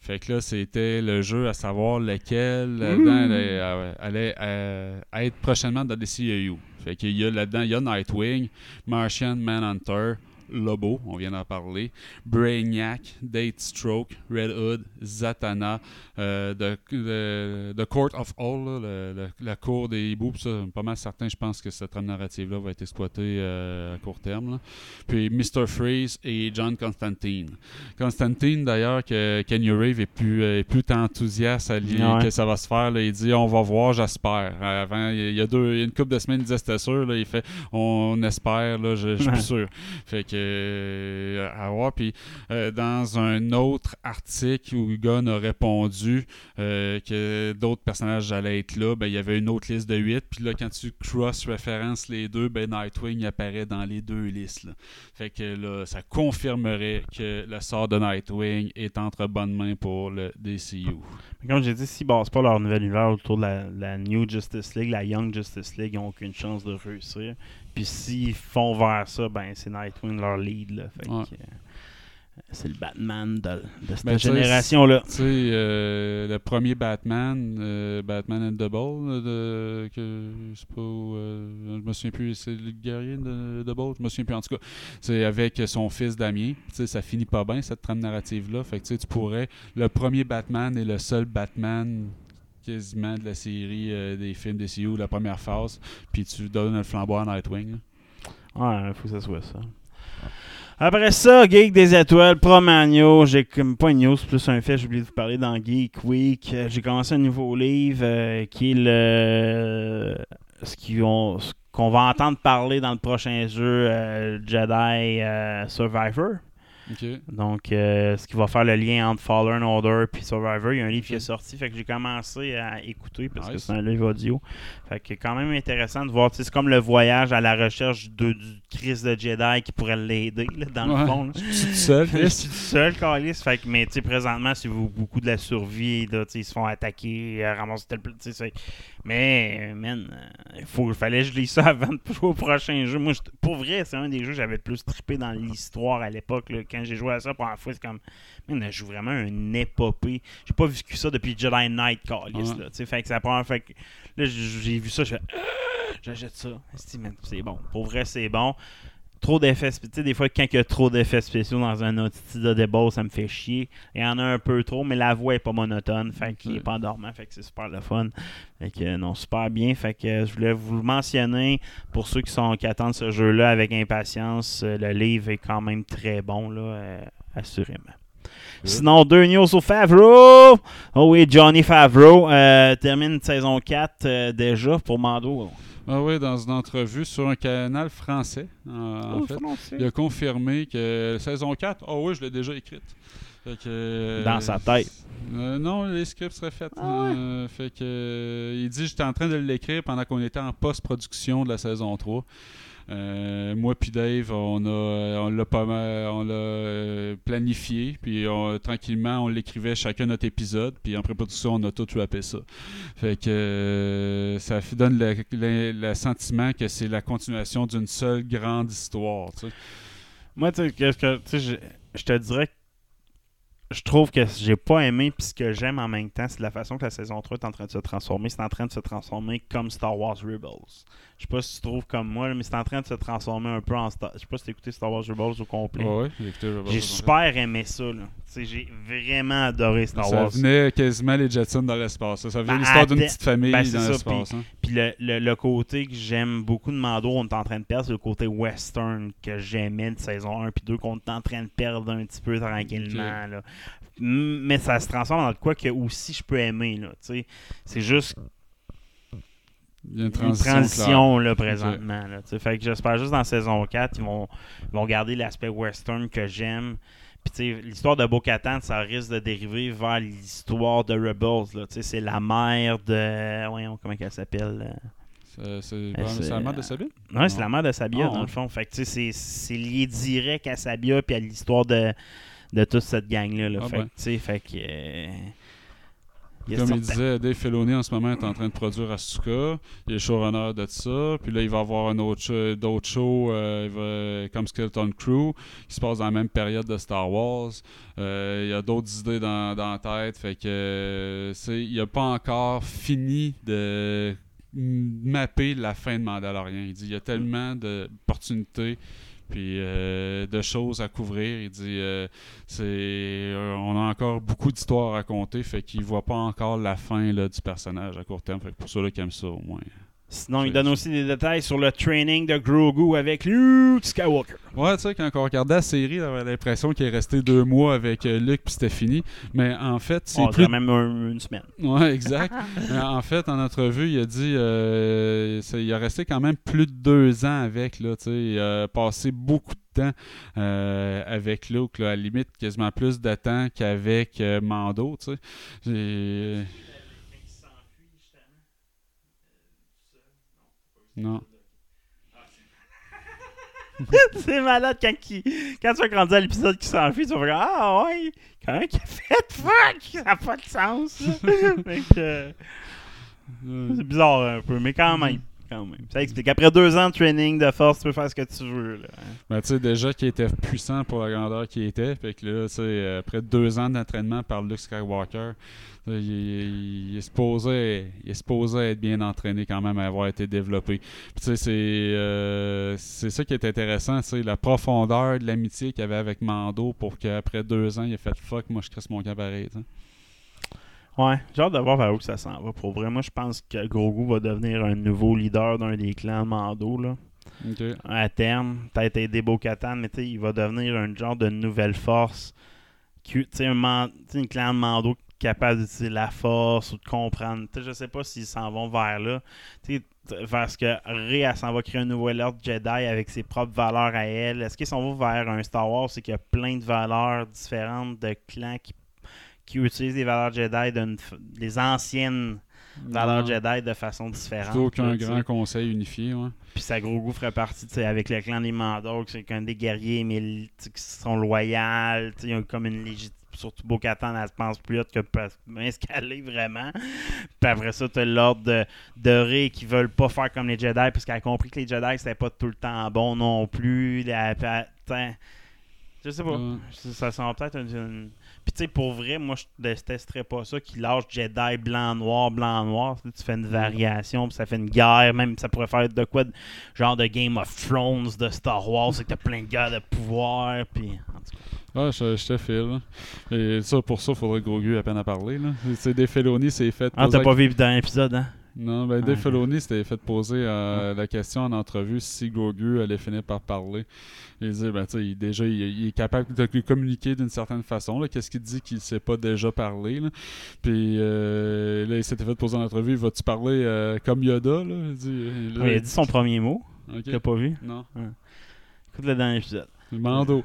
Fait que là, c'était le jeu à savoir lequel là-dedans allait, euh, allait, euh, être prochainement dans les CEU. Fait qu'il y a là-dedans, il y a Nightwing, Martian Manhunter, Lobo, on vient d'en parler, Brainiac, Datestroke, Red Hood, Zatanna, euh, the, the- the Court of All, là, le- le- la cour des hiboux, ça, pas mal certain, je pense que cette trame narrative-là va être exploitée euh, à court terme. là. Puis Mr. Freeze et John Constantine. Constantine, d'ailleurs, que Kenny Rave est plus, euh, est plus enthousiaste à l'idée Ouais. que ça va se faire. là. Il dit on va voir, j'espère. Euh, Avant, il y a deux, il y a une couple de semaines, il disait c'était sûr. il fait on espère, je, je suis sûr. Fait que euh, à voir. Puis euh, dans un autre article où Gunn a répondu euh, que d'autres personnages allaient être là, ben, il y avait une autre liste de 8. Puis là, quand tu cross-références les deux, ben, Nightwing apparaît dans les deux listes. Fait que là, ça confirmerait que le sort de Nightwing est entre bonnes mains pour le DCU. Mais Comme j'ai dit, s'ils basent pas leur nouvel univers autour de la, la New Justice League, la Young Justice League, ils n'ont aucune chance de réussir. Puis s'ils font vers ça, ben c'est Nightwing leur lead. Là. Fait Ouais. que, euh, c'est le Batman de, de cette Ben, génération-là. Tu sais, euh, le premier Batman, euh, Batman and Double, euh, de, que je sais pas, où, euh, je me souviens plus, c'est le guerrier de Double, je me souviens plus en tout cas. C'est avec son fils Damien. Tu sais, ça finit pas bien cette trame narrative-là. Fait que tu sais, tu pourrais, le premier Batman est le seul Batman quasiment de la série euh, des films DCU, la première phase, puis tu donnes le flambeau à Nightwing. là. Ouais, faut que ça soit ça. Après ça, Geek des étoiles, Promagno, j'ai pas une news, plus un fait, j'ai oublié de vous parler dans Geek Week. Euh, J'ai commencé un nouveau livre euh, qui est le ce qu'on va entendre parler dans le prochain jeu euh, Jedi Survivor. Donc, euh, ce qui va faire le lien entre Fallen Order puis Survivor. Il y a un livre qui est sorti, fait que j'ai commencé à écouter parce que c'est un livre audio. Fait que quand même intéressant de voir. C'est comme le voyage à la recherche de, du Christ de Jedi qui pourrait l'aider, dans le fond. là. Je suis tout seul, Je suis tout seul. Fait que, mais tu sais, présentement, c'est beaucoup de la survie. Là, ils se font attaquer, euh, ramasser tel. tu sais, c'est- Mais, man, euh, il faut, fallait que je lise ça avant de jouer au prochain jeu. Moi, pour vrai, c'est un des jeux que j'avais le plus trippé dans l'histoire à l'époque. Quand j'ai joué à ça pour la fois, c'est comme. Man, je joue vraiment une épopée. J'ai pas vécu ça depuis Jedi Knight, Calis. Ouais. là, Fait que la première fois que. Là, j'ai vu ça, je fais. Ah, J'achète ça. C'est bon. Pour vrai, c'est bon trop d'effets spéciaux. Des fois, quand il y a trop d'effets spéciaux dans un autre style de débat, ça me fait chier. Il y en a un peu trop, mais la voix est pas monotone. Fait qu'il est pas endormant. Fait que c'est super le fun. Fait que, non, super bien. Fait que je voulais vous le mentionner pour ceux qui, sont, qui attendent ce jeu-là avec impatience. euh, le livre est quand même très bon, là, euh, assurément. Sinon, deux news sur Favreau. Oh oui, Johnny Favreau euh, termine saison 4 euh, déjà pour Mando. Ah oui, dans une entrevue sur un canal français, en, Oh, fait, français. il a confirmé que saison 4, oh oui, je l'ai déjà écrite. Fait que, euh, Dans sa tête. euh, non, les scripts seraient faits. Ah ouais? Euh, fait que, il dit j'étais en train de l'écrire pendant qu'on était en post-production de la saison 3. Euh, moi puis Dave, on a, on l'a pas mal, on l'a euh, planifié, puis on- tranquillement on l'écrivait chacun notre épisode, puis en pré-production on a tout rappé ça. Fait que euh, ça donne le, le- le sentiment que c'est la continuation d'une seule grande histoire. tu sais. Moi, tu sais, je te dirais que je trouve que j'ai pas aimé, puis ce que j'aime en même temps, c'est la façon que la saison 3 est en train de se transformer. C'est en train de se transformer comme Star Wars Rebels. Je sais pas si tu trouves comme moi, mais c'est en train de se transformer un peu en Star... Je sais pas si t'as écouté Star Wars Rebels au complet. Ouais, ouais, j'ai écouté Rebels J'ai au super aimé ça, là. J'ai vraiment adoré Star Ça Wars. venait quasiment les Jetsons dans l'espace. Ça, ça vient Ben, l'histoire d'une petite famille ben, dans ça, l'espace. hein. Puis le, le- le côté que j'aime beaucoup de Mando, on est en train de perdre, c'est le côté western que j'aimais de saison 1 puis 2, qu'on est en train de perdre un petit peu tranquillement. Là. Mais ça se transforme dans quoi que aussi je peux aimer. Là, c'est juste Il y a une une transition. là, présentement. Là, fait que j'espère juste dans saison 4, ils vont, ils vont garder l'aspect western que j'aime. Puis l'histoire de Bo-Katan, ça risque de dériver vers l'histoire de Rebels. C'est la mère de... Voyons, comment elle s'appelle euh? C'est- la mère de Sabine? Ouais, c'est la mère de Sabia, Ah, dans le fond. Fait que, tu sais, c'est- c'est lié direct à Sabia puis à l'histoire de, de toute cette gang-là. là. Ah, fait ben. que, sais, fait que. euh, il y a Comme il disait, Dave Filoni en ce moment est en train de produire Asuka. Il est showrunner de ça. Puis là, il va avoir un autre d'autres shows euh, comme Skeleton Crew qui se passe dans la même période de Star Wars. Euh, il y a d'autres idées dans, dans la tête. Fait que euh, c'est, il n'a pas encore fini de mapper la fin de Mandalorian. Il dit il y a tellement d'opportunités puis euh, de choses à couvrir. Il dit euh, c'est euh, on a encore beaucoup d'histoires à raconter, fait qu'il voit pas encore la fin là, du personnage à court terme. Fait que pour ceux-là qui aiment ça, au moins, Sinon, il donne aussi des détails sur le training de Grogu avec Luke Skywalker. Ouais, tu sais, quand on regardait la série, j'avais l'impression qu'il est resté deux mois avec euh, Luke puis c'était fini. Mais en fait, c'est On plus. même un- une semaine. Ouais, exact. Mais en fait, en entrevue, il a dit euh, il a resté quand même plus de deux ans avec, là, tu sais. Il a passé beaucoup de temps euh, avec Luke, là, à la limite quasiment plus de temps qu'avec euh, Mando, tu sais. Non. c'est malade quand, il- quand tu vas grandir à l'épisode qui s'enfuit, tu vas faire Ah ouais, comment qu'il a fait Fuck, ça n'a pas de sens. euh, c'est bizarre un peu, mais quand même. Ça explique. Après deux ans de training de force, tu peux faire ce que tu veux. Là. Ben, tu sais, déjà qu'il était puissant pour la grandeur qu'il était. Que là, tu après deux ans d'entraînement par Luke Skywalker, il, il- il est supposé, être bien entraîné quand même, avoir été développé. Tu sais, c'est euh, c'est ça qui est intéressant, sais, la profondeur de l'amitié qu'il avait avec Mando pour qu'après deux ans, il ait fait fuck, moi je crisse mon camp pareil. Ouais, j'ai hâte de voir vers où ça s'en va. Pour vrai, moi, je pense que Grogu va devenir un nouveau leader d'un des clans Mando. Là. À terme, peut-être aider Bo-Katan, mais tu sais, il va devenir un genre de nouvelle force. Tu sais, un man- une clan de Mando capable d'utiliser la force ou de comprendre. Sais, je sais pas s'ils s'en vont vers là. Tu sais, t- vers ce que Rey, elle s'en va créer un nouvel ordre Jedi avec ses propres valeurs à elle. Est-ce qu'ils s'en vont vers un Star Wars, c'est qu'il y a plein de valeurs différentes de clans qui, qui utilisent des valeurs Jedi, des anciennes valeurs. Jedi de façon différente. Plutôt qu'un sais. grand conseil unifié, ouais. Puis sa Grogu ferait partie, avec le clan des Mandalorians, c'est qu'un des guerriers, mais qui sont loyaux, tu sais, ils ont comme une légitimité. Surtout Bo-Katan, elle se pense plus haute que escaler vraiment. Puis après ça, t'as l'ordre de, de Rey qui veulent pas faire comme les Jedi, parce qu'elle a compris que les Jedi, c'était pas tout le temps bon non plus. La- je sais pas. Ça, ça sent peut-être une. une- Puis tu sais, pour vrai, moi, je détesterais pas ça qu'ils lâchent Jedi blanc-noir, blanc-noir. Tu fais une variation, puis ça fait une guerre. Même, ça pourrait faire de quoi, de- genre de Game of Thrones de Star Wars, c'est que t'as plein de guerres de pouvoir. Puis, en tout cas. Ah, je, je te file. Et ça, pour ça, il faudrait que Grogu ait à peine à parler. Là. C'est des Feloni, c'est fait. Ah, t'as pas vu le dernier épisode, hein? Non, ben Ouais. Dave Filoni s'était fait poser euh, la question en entrevue si Grogu allait finir par parler. Il dit, ben tu sais, il- déjà, il, il est capable de communiquer d'une certaine façon. Qu'est-ce qu'il dit qu'il sait pas déjà parler? Là? Puis euh, là, il s'était fait poser en entrevue, vas-tu parler euh, comme Yoda? Là? Il dit, là, Ouais, il a dit son premier mot. Ok. T'as pas vu? Non. Écoute le dernier épisode. Mando.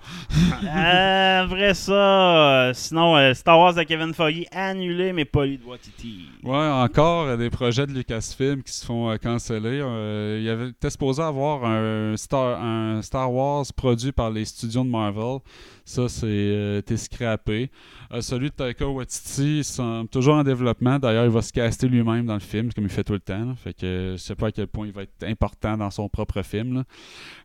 Euh, Après ça, euh, sinon, euh, Star Wars de Kevin Feige annulé, mais pas lui de Watiti. Ouais, encore euh, des projets de Lucasfilm qui se font canceller. Euh, il y avait était supposé avoir un Star, un Star Wars produit par les studios de Marvel. Ça, c'est euh, scrappé. Euh, celui de Taika Waititi semble toujours en développement. D'ailleurs, il va se caster lui-même dans le film, comme il fait tout le temps. là. Fait que je sais pas à quel point il va être important dans son propre film.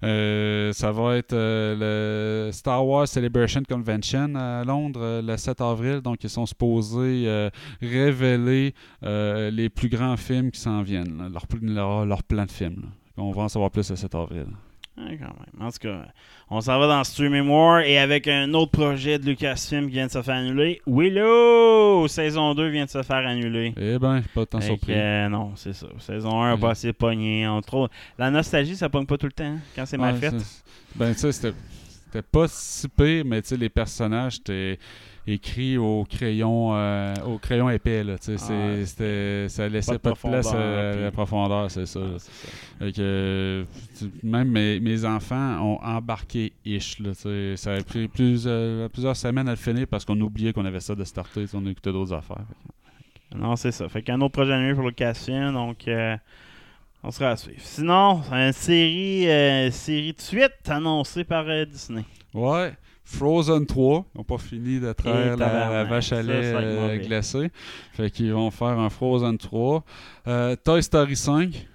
Euh, ça va être euh, le Star Wars Celebration Convention à Londres le 7 avril. Donc, ils sont supposés révéler les plus grands films qui s'en viennent, là, leur, leur, leur de film. On va en savoir plus le 7 avril. Ouais, quand même. En tout cas, on s'en va dans Streaming War et avec un autre projet de Lucasfilm qui vient de se faire annuler. Willow! Saison 2 vient de se faire annuler. Eh ben, pas tant Fait surpris. que, euh, non, c'est ça. Saison 1 a Ouais. pas assez pogné. On trouve... La nostalgie, ça pogne pas tout le temps hein, quand c'est mal fait. Ben, tu sais, c'était pas si pire, mais tu sais, les personnages étaient écrits au crayon, euh, au crayon épais, là. Ouais. c'était- ça laissait Pas pas de place à puis- la profondeur, c'est ça. Euh, tu- même mes, mes enfants ont embarqué ish. Là, ça a pris plus, euh, plusieurs semaines à le finir parce qu'on oubliait qu'on avait ça de starter. On écoutait d'autres affaires. Non, c'est ça. Fait qu'un autre projet annulé pour Lucasfilm, donc euh, on sera à suivre. Sinon, une série, série de suite annoncée par Disney. Ouais. Frozen 3, ils n'ont pas fini de traire la, vache à lait euh, glacée. Fait qu'ils vont faire un Frozen 3. Euh, Toy Story 5.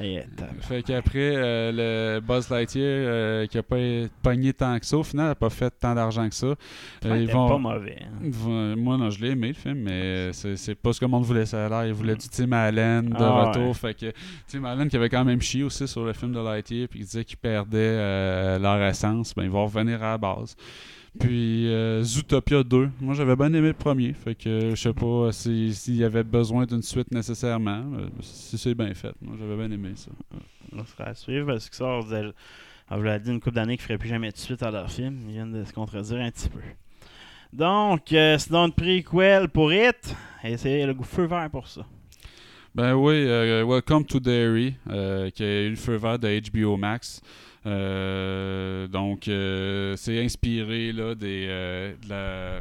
Euh, Fait qu'après, euh, le Buzz Lightyear euh, qui a pas pogné tant que ça, au final, n'a pas fait tant d'argent que ça. Euh, ils vont- pas mauvais. hein. vont- Moi, non, je l'ai aimé le film, mais c'est c'est pas ce que le monde voulait. Ça a l'air, ils voulaient du Tim Allen de Ah, retour. ouais. Fait que Tim Allen qui avait quand même chié aussi sur le film de Lightyear, puis qui disait qu'il perdait euh, leur essence, ben ils vont revenir à la base. Puis euh, Zootopia 2. Moi, j'avais bien aimé le premier. Fait que je sais pas si- s'il y avait besoin d'une suite nécessairement. euh, Si c'est bien fait. Moi, j'avais bien aimé ça. On sera à suivre parce que ça, on vous a- on vous l'a dit une couple d'années qu'ils ne feraient plus jamais de suite à leur film. Ils viennent de se contredire un petit peu. Donc, euh, c'est donc une prequel pour It. Et c'est le goût feu vert pour ça. Ben oui, euh, Welcome to euh, qui a eu le feu vert de HBO Max. Euh, donc, euh, c'est inspiré là, des, euh, de la,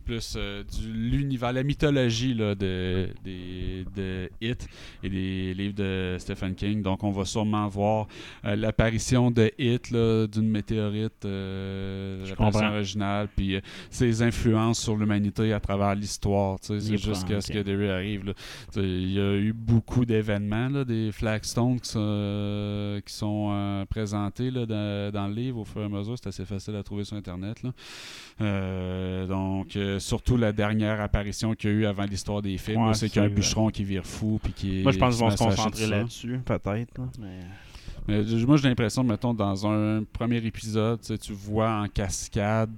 plus euh, de l'univers, la mythologie là, de, des, de It et des livres de Stephen King. Donc, on va sûrement voir euh, l'apparition de It, là, d'une météorite, euh, l'apparition originale, puis euh, ses influences sur l'humanité à travers l'histoire. C'est jusqu'à ce que Derry arrive. Il y a eu beaucoup d'événements, des flagstones qui sont, qui sont présentés là, dans, dans le livre au fur et à mesure. C'est assez facile à trouver sur Internet. là. Euh, donc, euh, surtout la dernière apparition qu'il y a eu avant l'histoire des films, Ouais, c'est qu'il y a un bûcheron qui vire fou. Puis qui, Moi, je pense qui qu'ils vont se concentrer là-dessus, peut-être. là, Mais... Mais moi, j'ai l'impression, mettons, dans un premier épisode, tu vois en cascade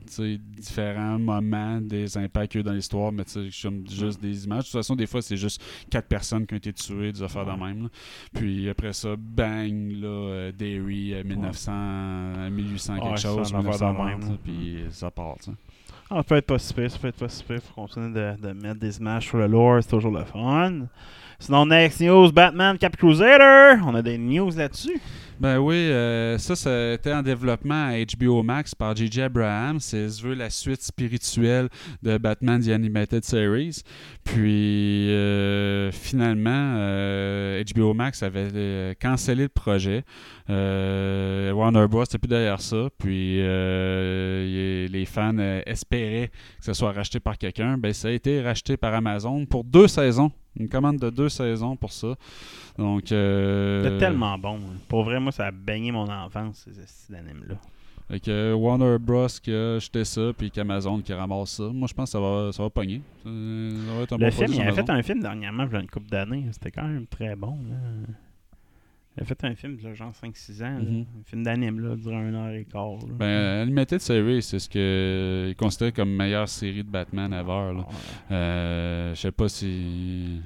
différents moments des impacts qu'il y a eu dans l'histoire, mais comme juste des images. De toute façon, des fois, c'est juste quatre personnes qui ont été tuées, des affaires de même. là. Puis après ça, bang, là, euh, Derry, euh, 1900, euh, 1800, quelque Ouais, ça, chose, 1920, même, puis ça part, tu sais. Ah, peut être pas si pire, ça peut être pas si. Faut continuer de, de mettre des images sur le lore, c'est toujours le fun. Sinon, next news, Batman Cap Crusader. On a des news là-dessus. Ben oui, euh, ça, été en développement à HBO Max par J.J. Abrams. C'est, la suite spirituelle de Batman The Animated Series. Puis, euh, finalement, euh, HBO Max avait euh, cancellé le projet. Euh, Warner Bros. n'était plus derrière ça. Puis, euh, les fans euh, espéraient que ce soit racheté par quelqu'un. Ben, ça a été racheté par Amazon pour deux saisons. Une commande de deux saisons pour ça. Donc, euh, C'est tellement bon. hein. Pour vrai, moi, ça a baigné mon enfance, ces animes-là. Fait que Warner Bros. qui a jeté ça, puis qu'Amazon qui ramasse ça. Moi, je pense que ça va, ça va pogner. Ça va être un Le bon film, il avait fait un film dernièrement, il y a une couple d'années. C'était quand même très bon. Là. Il a fait un film, là, genre 5-6 ans. là. Mhm. Un film d'anime, là, durant une heure et quart. là. Ben, euh, Animated Series, c'est ce que est considéré comme meilleure série de Batman ever. là. Ouais. Euh, je sais pas si.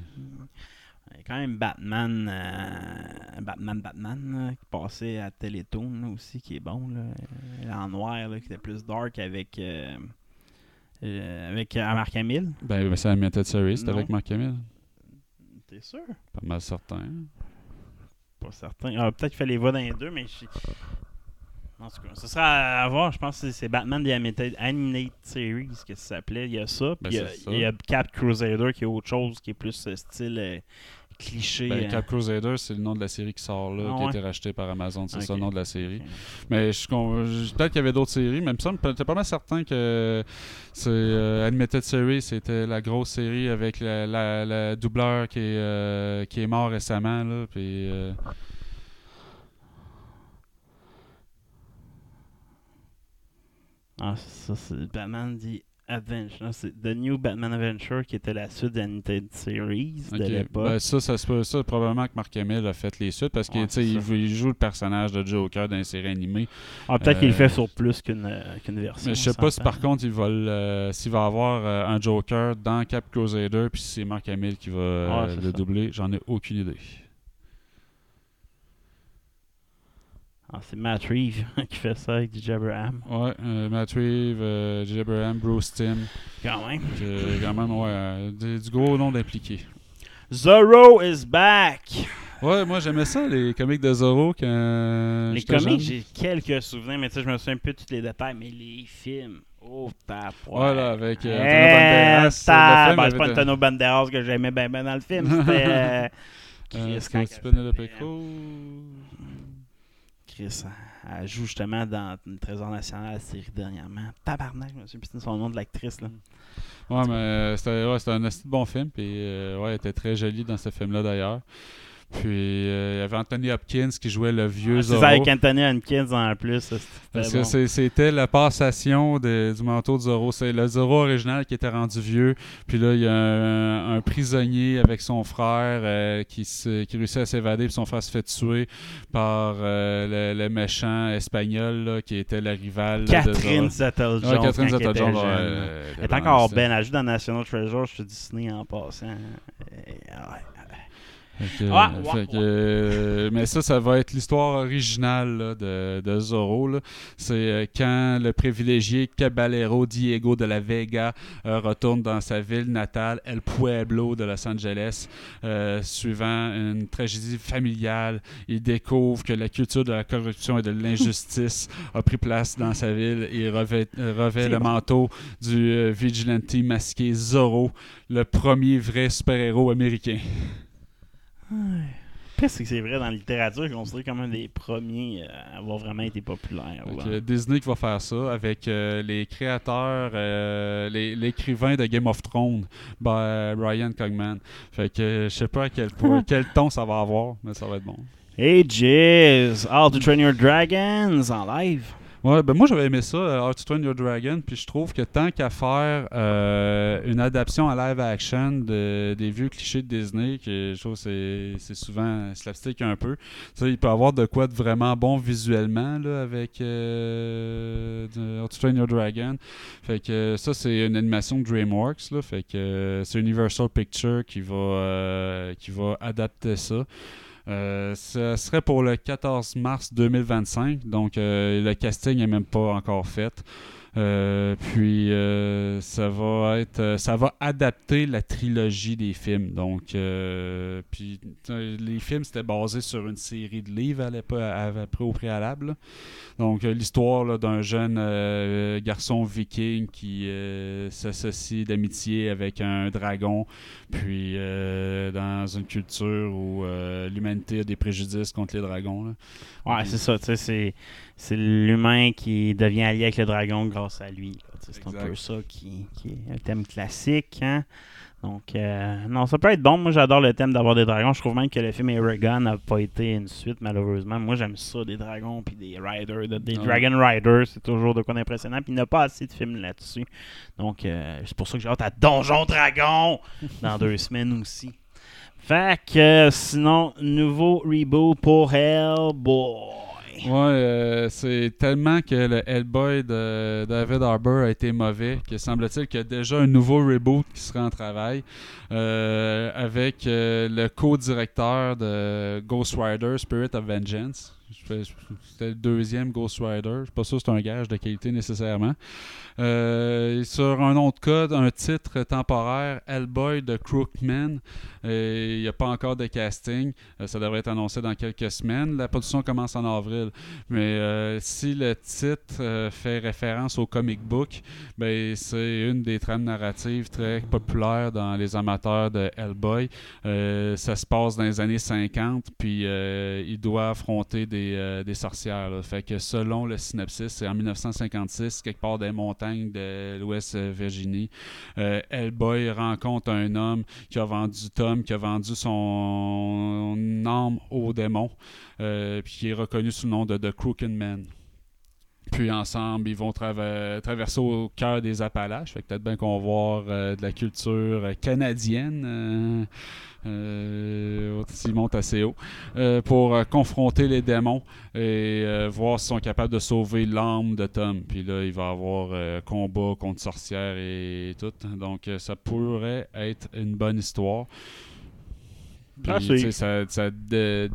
Il y a quand même Batman, euh, Batman, Batman, là, qui passait à Télétoon là, aussi, qui est bon. Là, Euh, en noir, là, qui était plus dark avec, euh, euh, avec euh, Marc Hamill. Ben, ben, c'est Animated Series, c'est Non. avec Mark Hamill. T'es sûr? Pas mal certain. Pas certain. Ah, Peut-être qu'il les voix dans les deux, mais je... En tout cas, ce sera à voir. Je pense que c'est Batman The Animated, Animated Series que ça s'appelait. Il y a ça. Ben, Puis il y a- il y, a Cap Crusader qui est autre chose, qui est plus style euh, cliché. Ben, euh. Cap Crusader, c'est le nom de la série qui sort là, Ah qui a ouais? été racheté par Amazon. C'est ça le nom de la série. Mais je, je- peut-être qu'il y avait d'autres séries, mais il me semble, pas mal certain que c'est euh, Animated Series, c'était la grosse série avec la, la- la doubleur qui est, euh, qui est mort récemment. Là, puis, euh, Ah, ça, c'est Batman The Adventure. C'est The New Batman Adventure qui était la suite d'Animated Series de l'époque. Ben, ça, ça se peut, ça, probablement que Mark Hamill a fait les suites parce qu'il Ouais, il, joue le personnage de Joker dans les séries animées. ah, peut-être qu'il le euh, fait sur plus qu'une euh, qu'une version. Mais je sais pas si par contre il va le- s'il va avoir euh, un Joker dans Cap Crusader puis si c'est Mark Hamill qui va euh, Ouais, le ça. doubler, j'en ai aucune idée. Ah, c'est Matt Reeves qui fait ça avec DJ Abraham. Ouais, euh, Matt Reeves, euh, J. Abraham, Bruce Timm. Quand même. que, quand même, ouais, euh, du, du gros nom d'impliqués. Zorro is back! Ouais, moi j'aimais ça, les comics de Zorro quand les comics, j'ai quelques souvenirs, mais tu sais, je me souviens plus de tous les détails, mais les films. Oh, tape. Voilà, avec, euh, Eh, Antonio Banderas, Ben, c'est pas Antonio Banderas que j'aimais bien ben dans le film. C'était. euh, Euh, Elle joue justement dans une Trésor National, la série dernièrement. Tabarnak, je me plus de son nom de l'actrice. là. Ouais, mais euh, c'était ouais, un assez bon film, puis euh, ouais, elle était très jolie dans ce film-là d'ailleurs. Puis euh, il y avait Anthony Hopkins qui jouait le vieux Ah, C'est Zorro. ça avec Anthony Hopkins en plus. Parce bon. que c'est- c'était la passation de- du manteau de Zorro. C'est le Zorro original qui était rendu vieux. Puis là, il y a un, un prisonnier avec son frère euh, qui, réussit à s'évader. Puis son frère se fait tuer par euh, le, le méchant espagnol là, qui était la rivale là, de Catherine Zorro. Zeta-Jones. Ouais, Catherine quand elle Elle elle est encore belle. Elle joue dans National Treasure chez Disney en passant. Euh, ouais. Que, Ah, fait que, euh, mais ça, ça va être l'histoire originale là, de, de Zorro. C'est euh, quand le privilégié Caballero Diego de la Vega euh, retourne dans sa ville natale, El Pueblo de Los Angeles, euh, suivant une tragédie familiale. Il découvre que la culture de la corruption et de l'injustice a pris place dans sa ville et revêt, euh, le bon. manteau du euh, vigilante masqué Zorro, le premier vrai super-héros américain. Pire, c'est que c'est vrai, dans la littérature, je considère comme un des premiers euh, à avoir vraiment été populaire. Disney qui va faire ça avec euh, les créateurs, euh, l'écrivain de Game of Thrones, ben, Brian Cogman. Fait que je sais pas à quel point, quel ton ça va avoir, mais ça va être bon. Hey Jizz, How to Train Your Dragons en live. Ouais, ben moi j'avais aimé ça, euh, How to Train Your Dragon, puis je trouve que tant qu'à faire euh, une adaptation en live action de, des vieux clichés de Disney, que je trouve c'est c'est souvent slapstick un peu, ça, il peut avoir de quoi de vraiment bon visuellement là, avec euh, How to Train Your Dragon. Fait que ça c'est une animation de DreamWorks, fait que euh, c'est Universal Pictures qui va, qui va adapter ça. Euh, ce serait pour le 14 mars 2025, donc euh, le casting n'est même pas encore fait. Euh, puis euh, ça va être, euh, ça va adapter la trilogie des films. Donc, puis les films c'était basé sur une série de livres à l'époque, au préalable. Donc l'histoire d'un jeune garçon viking qui s'associe d'amitié avec un dragon, puis dans une culture où l'humanité a des préjudices contre les dragons. Ouais, c'est ça, c'est l'humain qui devient allié avec le dragon grâce à lui. C'est un peu ça qui, qui est un thème classique. Hein? Donc, euh, non, ça peut être bon. Moi, j'adore le thème d'avoir des dragons. Je trouve même que le film Eragon n'a pas été une suite, malheureusement. Moi, j'aime ça, des dragons puis des riders, de- des Ah. Dragon Riders. C'est toujours de quoi d'impressionnant. Puis il n'y a pas assez de films là-dessus. Donc, euh, c'est pour ça que j'ai hâte à Donjon Dragon dans deux semaines aussi. Fait que, euh, sinon, nouveau reboot pour Hellboy. Ouais, euh, c'est tellement que le Hellboy de David Harbour a été mauvais que semble-t-il qu'il y a déjà un nouveau reboot qui sera en travail euh, avec euh, le co-directeur de Ghost Rider Spirit of Vengeance. C'était le deuxième Ghost Rider. Je suis pas sûr que c'est un gage de qualité nécessairement. Euh, sur un de code, un titre temporaire, Hellboy de Crookman. Euh, Il n'y a pas encore de casting. Euh, ça devrait être annoncé dans quelques semaines. La production commence en avril. Mais si le titre fait référence au comic book, ben, c'est une des trames narratives très populaires dans les amateurs de Hellboy. Ça se passe dans les années 50, puis il doit affronter des, euh, des sorcières. Fait que selon le synopsis, c'est en 1956, quelque part les montagnes de l'Ouest Virginie. Euh, Hellboy rencontre un homme qui a vendu Tom, qui a vendu son âme au démon, euh, qui est reconnu sous le nom de The Crooked Man. Puis ensemble, ils vont traverser au cœur des Appalaches. Fait que peut-être bien qu'on va voir euh, de la culture euh, canadienne. euh, euh, s'ils montent assez haut, euh, pour confronter les démons et voir s'ils sont capables de sauver l'âme de Tom. Puis là, il va y avoir combat contre sorcières et tout. Donc, ça pourrait être une bonne histoire. Puis, Ah, ça, ça de-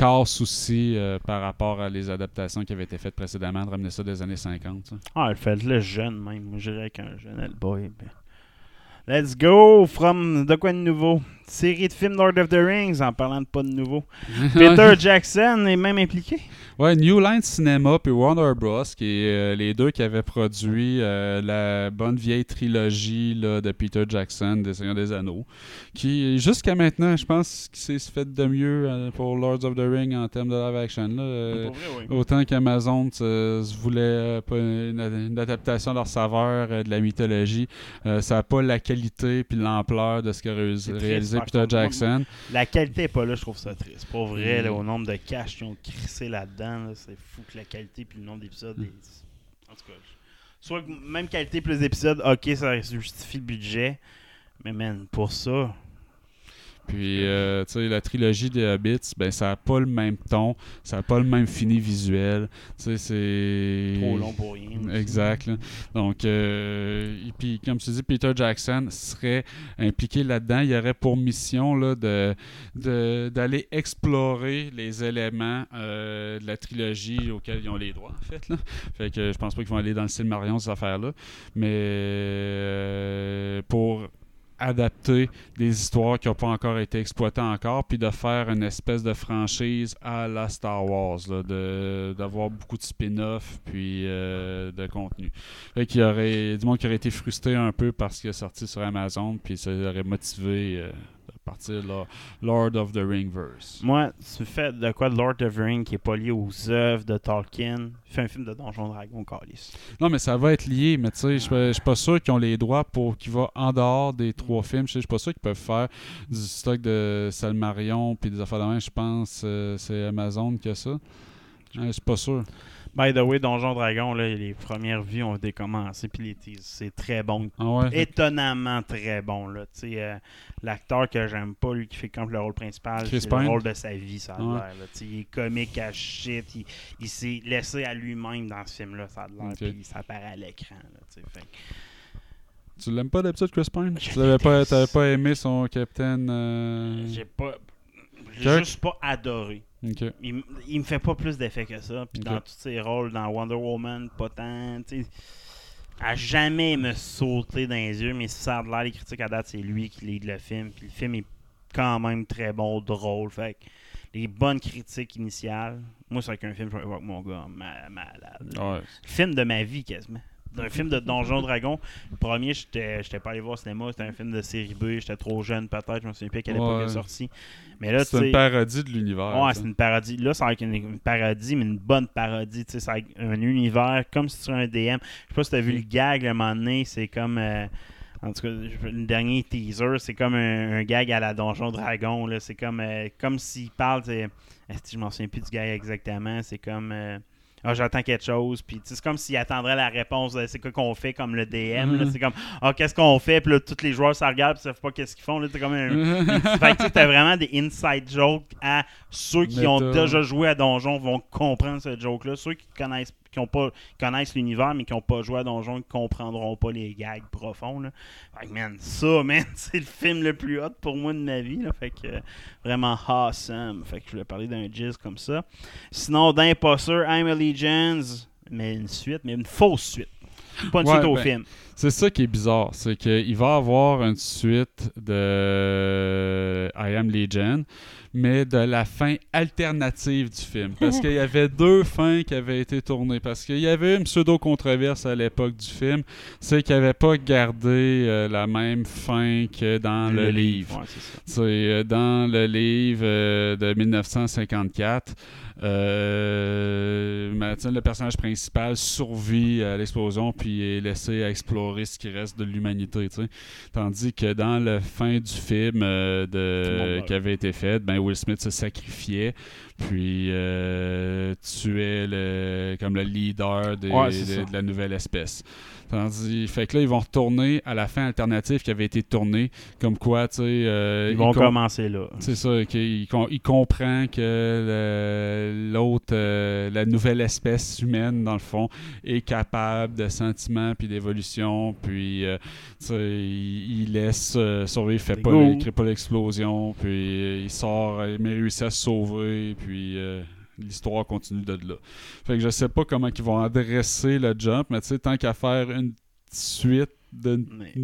casse aussi euh, par rapport à les adaptations qui avaient été faites précédemment, de ramener ça des années 50. ça. Ah, elle fait le jeune même. Moi, je dirais qu'un jeune Hellboy. ben. Let's go from de quoi de nouveau? Série de films Lord of the Rings en parlant de pas de nouveau. Peter Jackson est même impliqué. Ouais, New Line Cinema puis Warner Bros. qui est euh, les deux qui avaient produit euh, la bonne vieille trilogie là, de Peter Jackson, des Seigneurs des Anneaux, qui jusqu'à maintenant, je pense, qui s'est fait de mieux euh, pour Lords of the Ring en termes de live action. là. Vrai, oui. Autant qu'Amazon se voulait pas une, une adaptation de leur saveur de la mythologie, ça n'a pas la qualité puis l'ampleur de ce qu'a réalisé, C'est Peter Jackson. La qualité est pas là, je trouve ça triste. Pour vrai, Mm. là, au nombre de cash qu'ils ont crissé là-dedans, là, c'est fou que la qualité puis le nombre d'épisodes. Mm. est- En tout cas, je- soit que même qualité plus d'épisodes, ok, ça justifie le budget. Mais man, pour ça, Puis, euh, tu sais, la trilogie des Hobbits, ben, ça n'a pas le même ton, ça n'a pas le même fini visuel. Tu sais, c'est. trop long pour rien. Exact. là. Donc, euh, et puis, comme tu dis, Peter Jackson serait impliqué là-dedans. Il aurait pour mission là, de, de- d'aller explorer les éléments euh, de la trilogie auxquels ils ont les droits, en fait. Là. Fait que je pense pas qu'ils vont aller dans le Silmarillion, ces affaires-là. Mais euh, pour adapter des histoires qui n'ont pas encore été exploitées encore, puis de faire une espèce de franchise à la Star Wars, d'avoir beaucoup de spin-off, puis euh, de contenu. Fait y aurait du monde qui aurait été frustré un peu parce qu'il est sorti sur Amazon, puis ça aurait motivé euh, partir Lord of the Ring verse. Moi, tu fais de quoi de Lord of the Ring qui est pas lié aux œuvres de Tolkien, fais un film de Donjon Dragon, Calis. Non, mais ça va être lié, mais tu sais, je suis pas- je suis pas sûr qu'ils ont les droits pour qu'il va en dehors des trois films. Je suis pas sûr qu'ils peuvent faire du stock de Salmarion puis des affaires de même. Je pense euh, c'est Amazon qui a ça. Je suis pas sûr. By the way, Donjon Dragon, là, les premières vues ont décommencé, puis les teasers, c'est très bon. Ah ouais? Étonnamment très bon. Là. Euh, L'acteur que j'aime pas, lui qui fait comme le rôle principal, Chris c'est Pine? le rôle de sa vie, ça a Ouais. l'air. là. Tu sais, Il est comique à shit, il, il s'est laissé à lui-même dans ce film-là, ça a l'air, Ok. puis ça apparaît à l'écran. là, tu sais. Fait que Tu l'aimes pas d'habitude, Chris Pine? Je Tu l'avais pas, déteste. t'avais pas aimé son capitaine. euh, J'ai pas. J'ai Kirk? juste pas adoré. Il, il me fait pas plus d'effet que ça. Puis dans tous ses rôles, dans Wonder Woman, pas tant. À jamais me sauter dans les yeux, mais si ça a de l'air, les critiques à date, c'est lui qui lead le film. Puis le film est quand même très bon, drôle. Fait que les bonnes critiques initiales, moi, c'est qu'un film, je vais voir avec mon gars ma- malade. Ouais. Le film de ma vie, quasiment. Un film de Donjon Dragon. Le premier, j'étais j'étais pas allé voir au cinéma. C'était un film de série B. J'étais trop jeune, peut-être. Je me souviens plus à quelle époque Ouais. il est sorti. Mais là, C'est une parodie de l'univers. Ouais, c'est une parodie. Là, c'est avec une, une parodie, mais une bonne parodie. Tu sais, c'est avec un univers comme si tu un DM. Je sais pas si t'as vu le gag, le moment donné, c'est comme. euh, en tout cas, le dernier teaser, c'est comme un, un gag à la Donjon Dragon. là. C'est comme, euh, comme s'il parle. c'est- Est-ce que je m'en souviens plus du gag exactement? C'est comme. euh, ah, j'attends quelque chose. Puis, c'est comme s'il attendrait la réponse. C'est quoi qu'on fait comme le DM. Mhm. C'est comme, ah, qu'est-ce qu'on fait? Puis là, tous les joueurs se regardent. Ils savent pas qu'est-ce qu'ils font. Là, c'est comme un, fait que t'as vraiment des inside jokes à ceux qui ont Méta. déjà joué à Donjon vont comprendre ce joke-là. Ceux qui connaissent qui ont pas connaissent l'univers mais qui n'ont pas joué à Donjon ne comprendront pas les gags profonds. Là. Fait que man, ça, man, c'est le film le plus hot pour moi de ma vie. Là. Fait que euh, vraiment awesome. Fait que je voulais parler d'un jizz comme ça. Sinon, d'Imposter, I'm Allegiance, mais une suite, mais une fausse suite. Pas une Ouais, suite au ben, film. C'est ça qui est bizarre, c'est qu'il va avoir une suite de I Am Legion, mais de la fin alternative du film. Parce qu'il y avait deux fins qui avaient été tournées. Parce qu'il y avait une pseudo-controverse à l'époque du film, c'est qu'il n'avait pas gardé euh, la même fin que dans le, livre. Ouais, c'est euh, dans le livre euh, de 1954. Euh, le personnage principal survit à l'explosion puis est laissé à explorer ce qui reste de l'humanité. Tandis que dans la fin du film euh, de, qui avait été fait, ben Will Smith se sacrifiait puis euh, tuait le, comme le leader des- Ouais, c'est de, ça. de la nouvelle espèce. Tandis, fait que là, ils vont retourner à la fin alternative qui avait été tournée, comme quoi, tu sais... euh, Ils vont com- commencer là. c'est ça, qu'il com- il comprend que l'autre, euh, la nouvelle espèce humaine, dans le fond, est capable de sentiments puis d'évolution, puis euh, tu sais, il, il laisse survivre, il fait pas, il crée pas l'explosion, puis il sort, mais il réussit à se sauver, puis l'histoire continue de là. Fait que je sais pas comment ils vont adresser le jump, mais tu sais, tant qu'à faire une suite d'une Mais-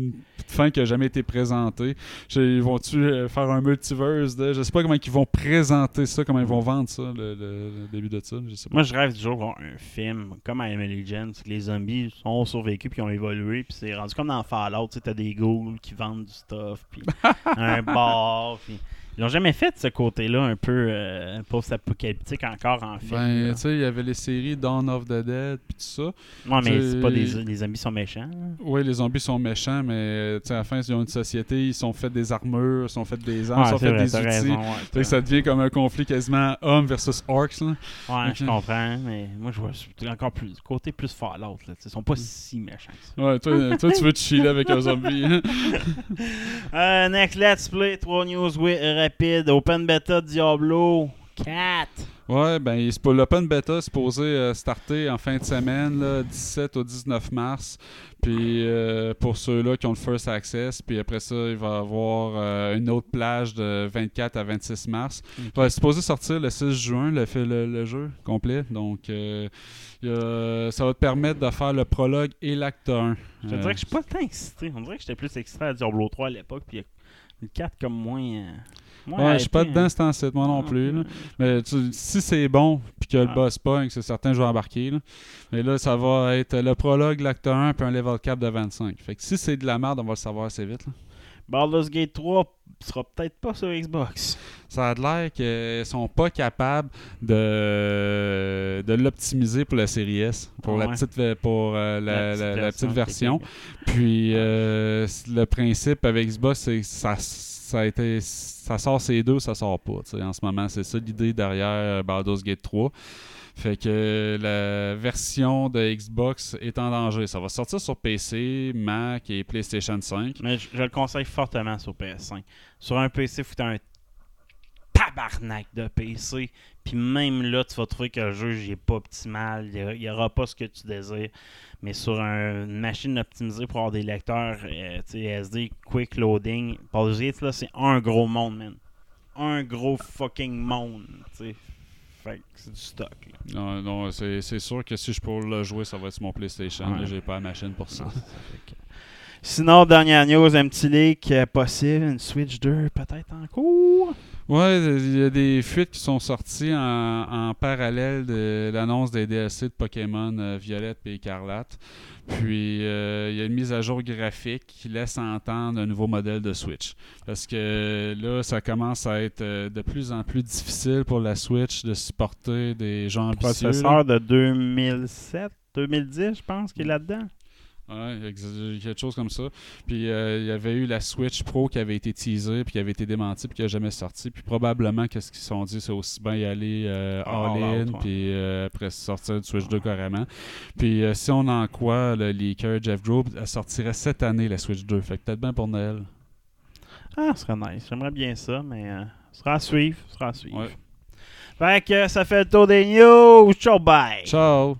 fin qui a jamais été présentée. Ils vont-tu euh, faire un multiverse de. Je sais pas comment ils vont présenter ça, comment ils vont vendre ça, le, le- le début de ça. Je sais pas. Moi, je rêve toujours de voir un film comme I Am Legend, c'est que les zombies sont survécus puis ont évolué, puis c'est rendu comme dans Fallout, tu t'as des ghouls qui vendent du stuff, puis un bar, puis Ils l'ont jamais fait ce côté-là un peu euh, post-apocalyptique encore en film. Ben, tu sais, il y avait les séries Dawn of the Dead, puis tout ça. Ouais, mais c'est- pas des les zombies sont méchants. Oui, les zombies sont méchants, mais tu sais, à la fin, ils ont une société, ils sont fait des armures, ils sont fait des armes, ils sont c'est fait vrai, des outils. raison, ouais, ça devient comme un conflit quasiment homme versus orcs. Là. Ouais, je comprends, mais moi je vois encore plus côté plus Fallout là, ils sont pas si méchants. ça. Ouais, toi, toi, tu veux te chiller avec un zombie. Euh, next let's play 3 news oui, rapide open beta Diablo 4. Ouais, ben, l'open beta, c'est supposé euh, starter en fin de semaine, là, 17 au 19 mars. Puis euh, pour ceux-là qui ont le first access, puis après ça, il va y avoir euh, une autre plage de 24 à 26 mars. Ouais, c'est supposé sortir le 6 juin, le, fait- le, le jeu complet. Donc, a- ça va te permettre de faire le prologue et l'acte 1. Je te dirais que je suis pas tant excité. On dirait que j'étais plus excité à Diablo 3 à l'époque puis le 4 comme moins Ouais, je suis pas dedans hein. moi non Ah, plus. là. Mais tu- si c'est bon, puis que le Ah. boss pogne, c'est certain que je vais embarquer. là. Mais là, ça va être le prologue, l'acte 1, puis un level cap de 25. Fait que si c'est de la merde, on va le savoir assez vite. là. Baldur's Gate 3 sera peut-être pas sur Xbox. Ça a l'air qu'ils sont pas capables de, de l'optimiser pour la série S, pour la Ouais. petite, pour euh, la, La petite la- la version petite version. technique. Puis euh, le principe avec Xbox, c'est que ça, ça sort ces deux, ça sort pas. En ce moment, c'est ça l'idée derrière euh, Baldur's Gate 3. Fait que la version de Xbox est en danger. Ça va sortir sur PC, Mac et PlayStation 5. Mais je, le conseille fortement sur PS5. Sur un PC, faut un tabarnak de PC. Puis même là, tu vas trouver que le jeu il est pas optimal. Il n'y aura pas ce que tu désires. Mais sur un- une machine optimisée pour avoir des lecteurs euh, tu sais, SD, quick loading, Baldur's Gate, là, c'est un gros monde, man. Un gros fucking monde. tu sais. Fait que c'est du stock. là. Non, non c'est c'est sûr que si je peux le jouer, ça va être sur mon PlayStation. Ouais. J'ai pas la machine pour ça. Non, ça fait que- Sinon, dernière news, un petit leak euh, possible, une Switch 2 peut-être en cours. Ouais, il y a des fuites qui sont sorties en, en parallèle de l'annonce des DLC de Pokémon euh, Violette et Écarlate. Puis euh, il y a une mise à jour graphique qui laisse entendre un nouveau modèle de Switch. Parce que là, ça commence à être euh, de plus en plus difficile pour la Switch de supporter des gens ambitieux. là. Processeur de 2007, 2010, je pense, qui est là-dedans. Ouais, ex- quelque chose comme ça. Puis euh, il y avait eu la Switch Pro qui avait été teasée, puis qui avait été démentie, puis qui n'a jamais sorti. Puis probablement, qu'est-ce qu'ils se sont dit, c'est aussi bien y aller euh, All all-in, ouais. puis euh, après sortir du Switch 2 carrément. Puis euh, si on en croit le leaker Jeff Grobe, elle sortirait cette année la Switch 2. Fait que peut-être bien pour Noël. Ah, ce serait nice. J'aimerais bien ça, mais euh, ce sera à suivre. ce sera à suivre. Ouais. Fait que ça fait le tour des news. Ciao, bye! Ciao!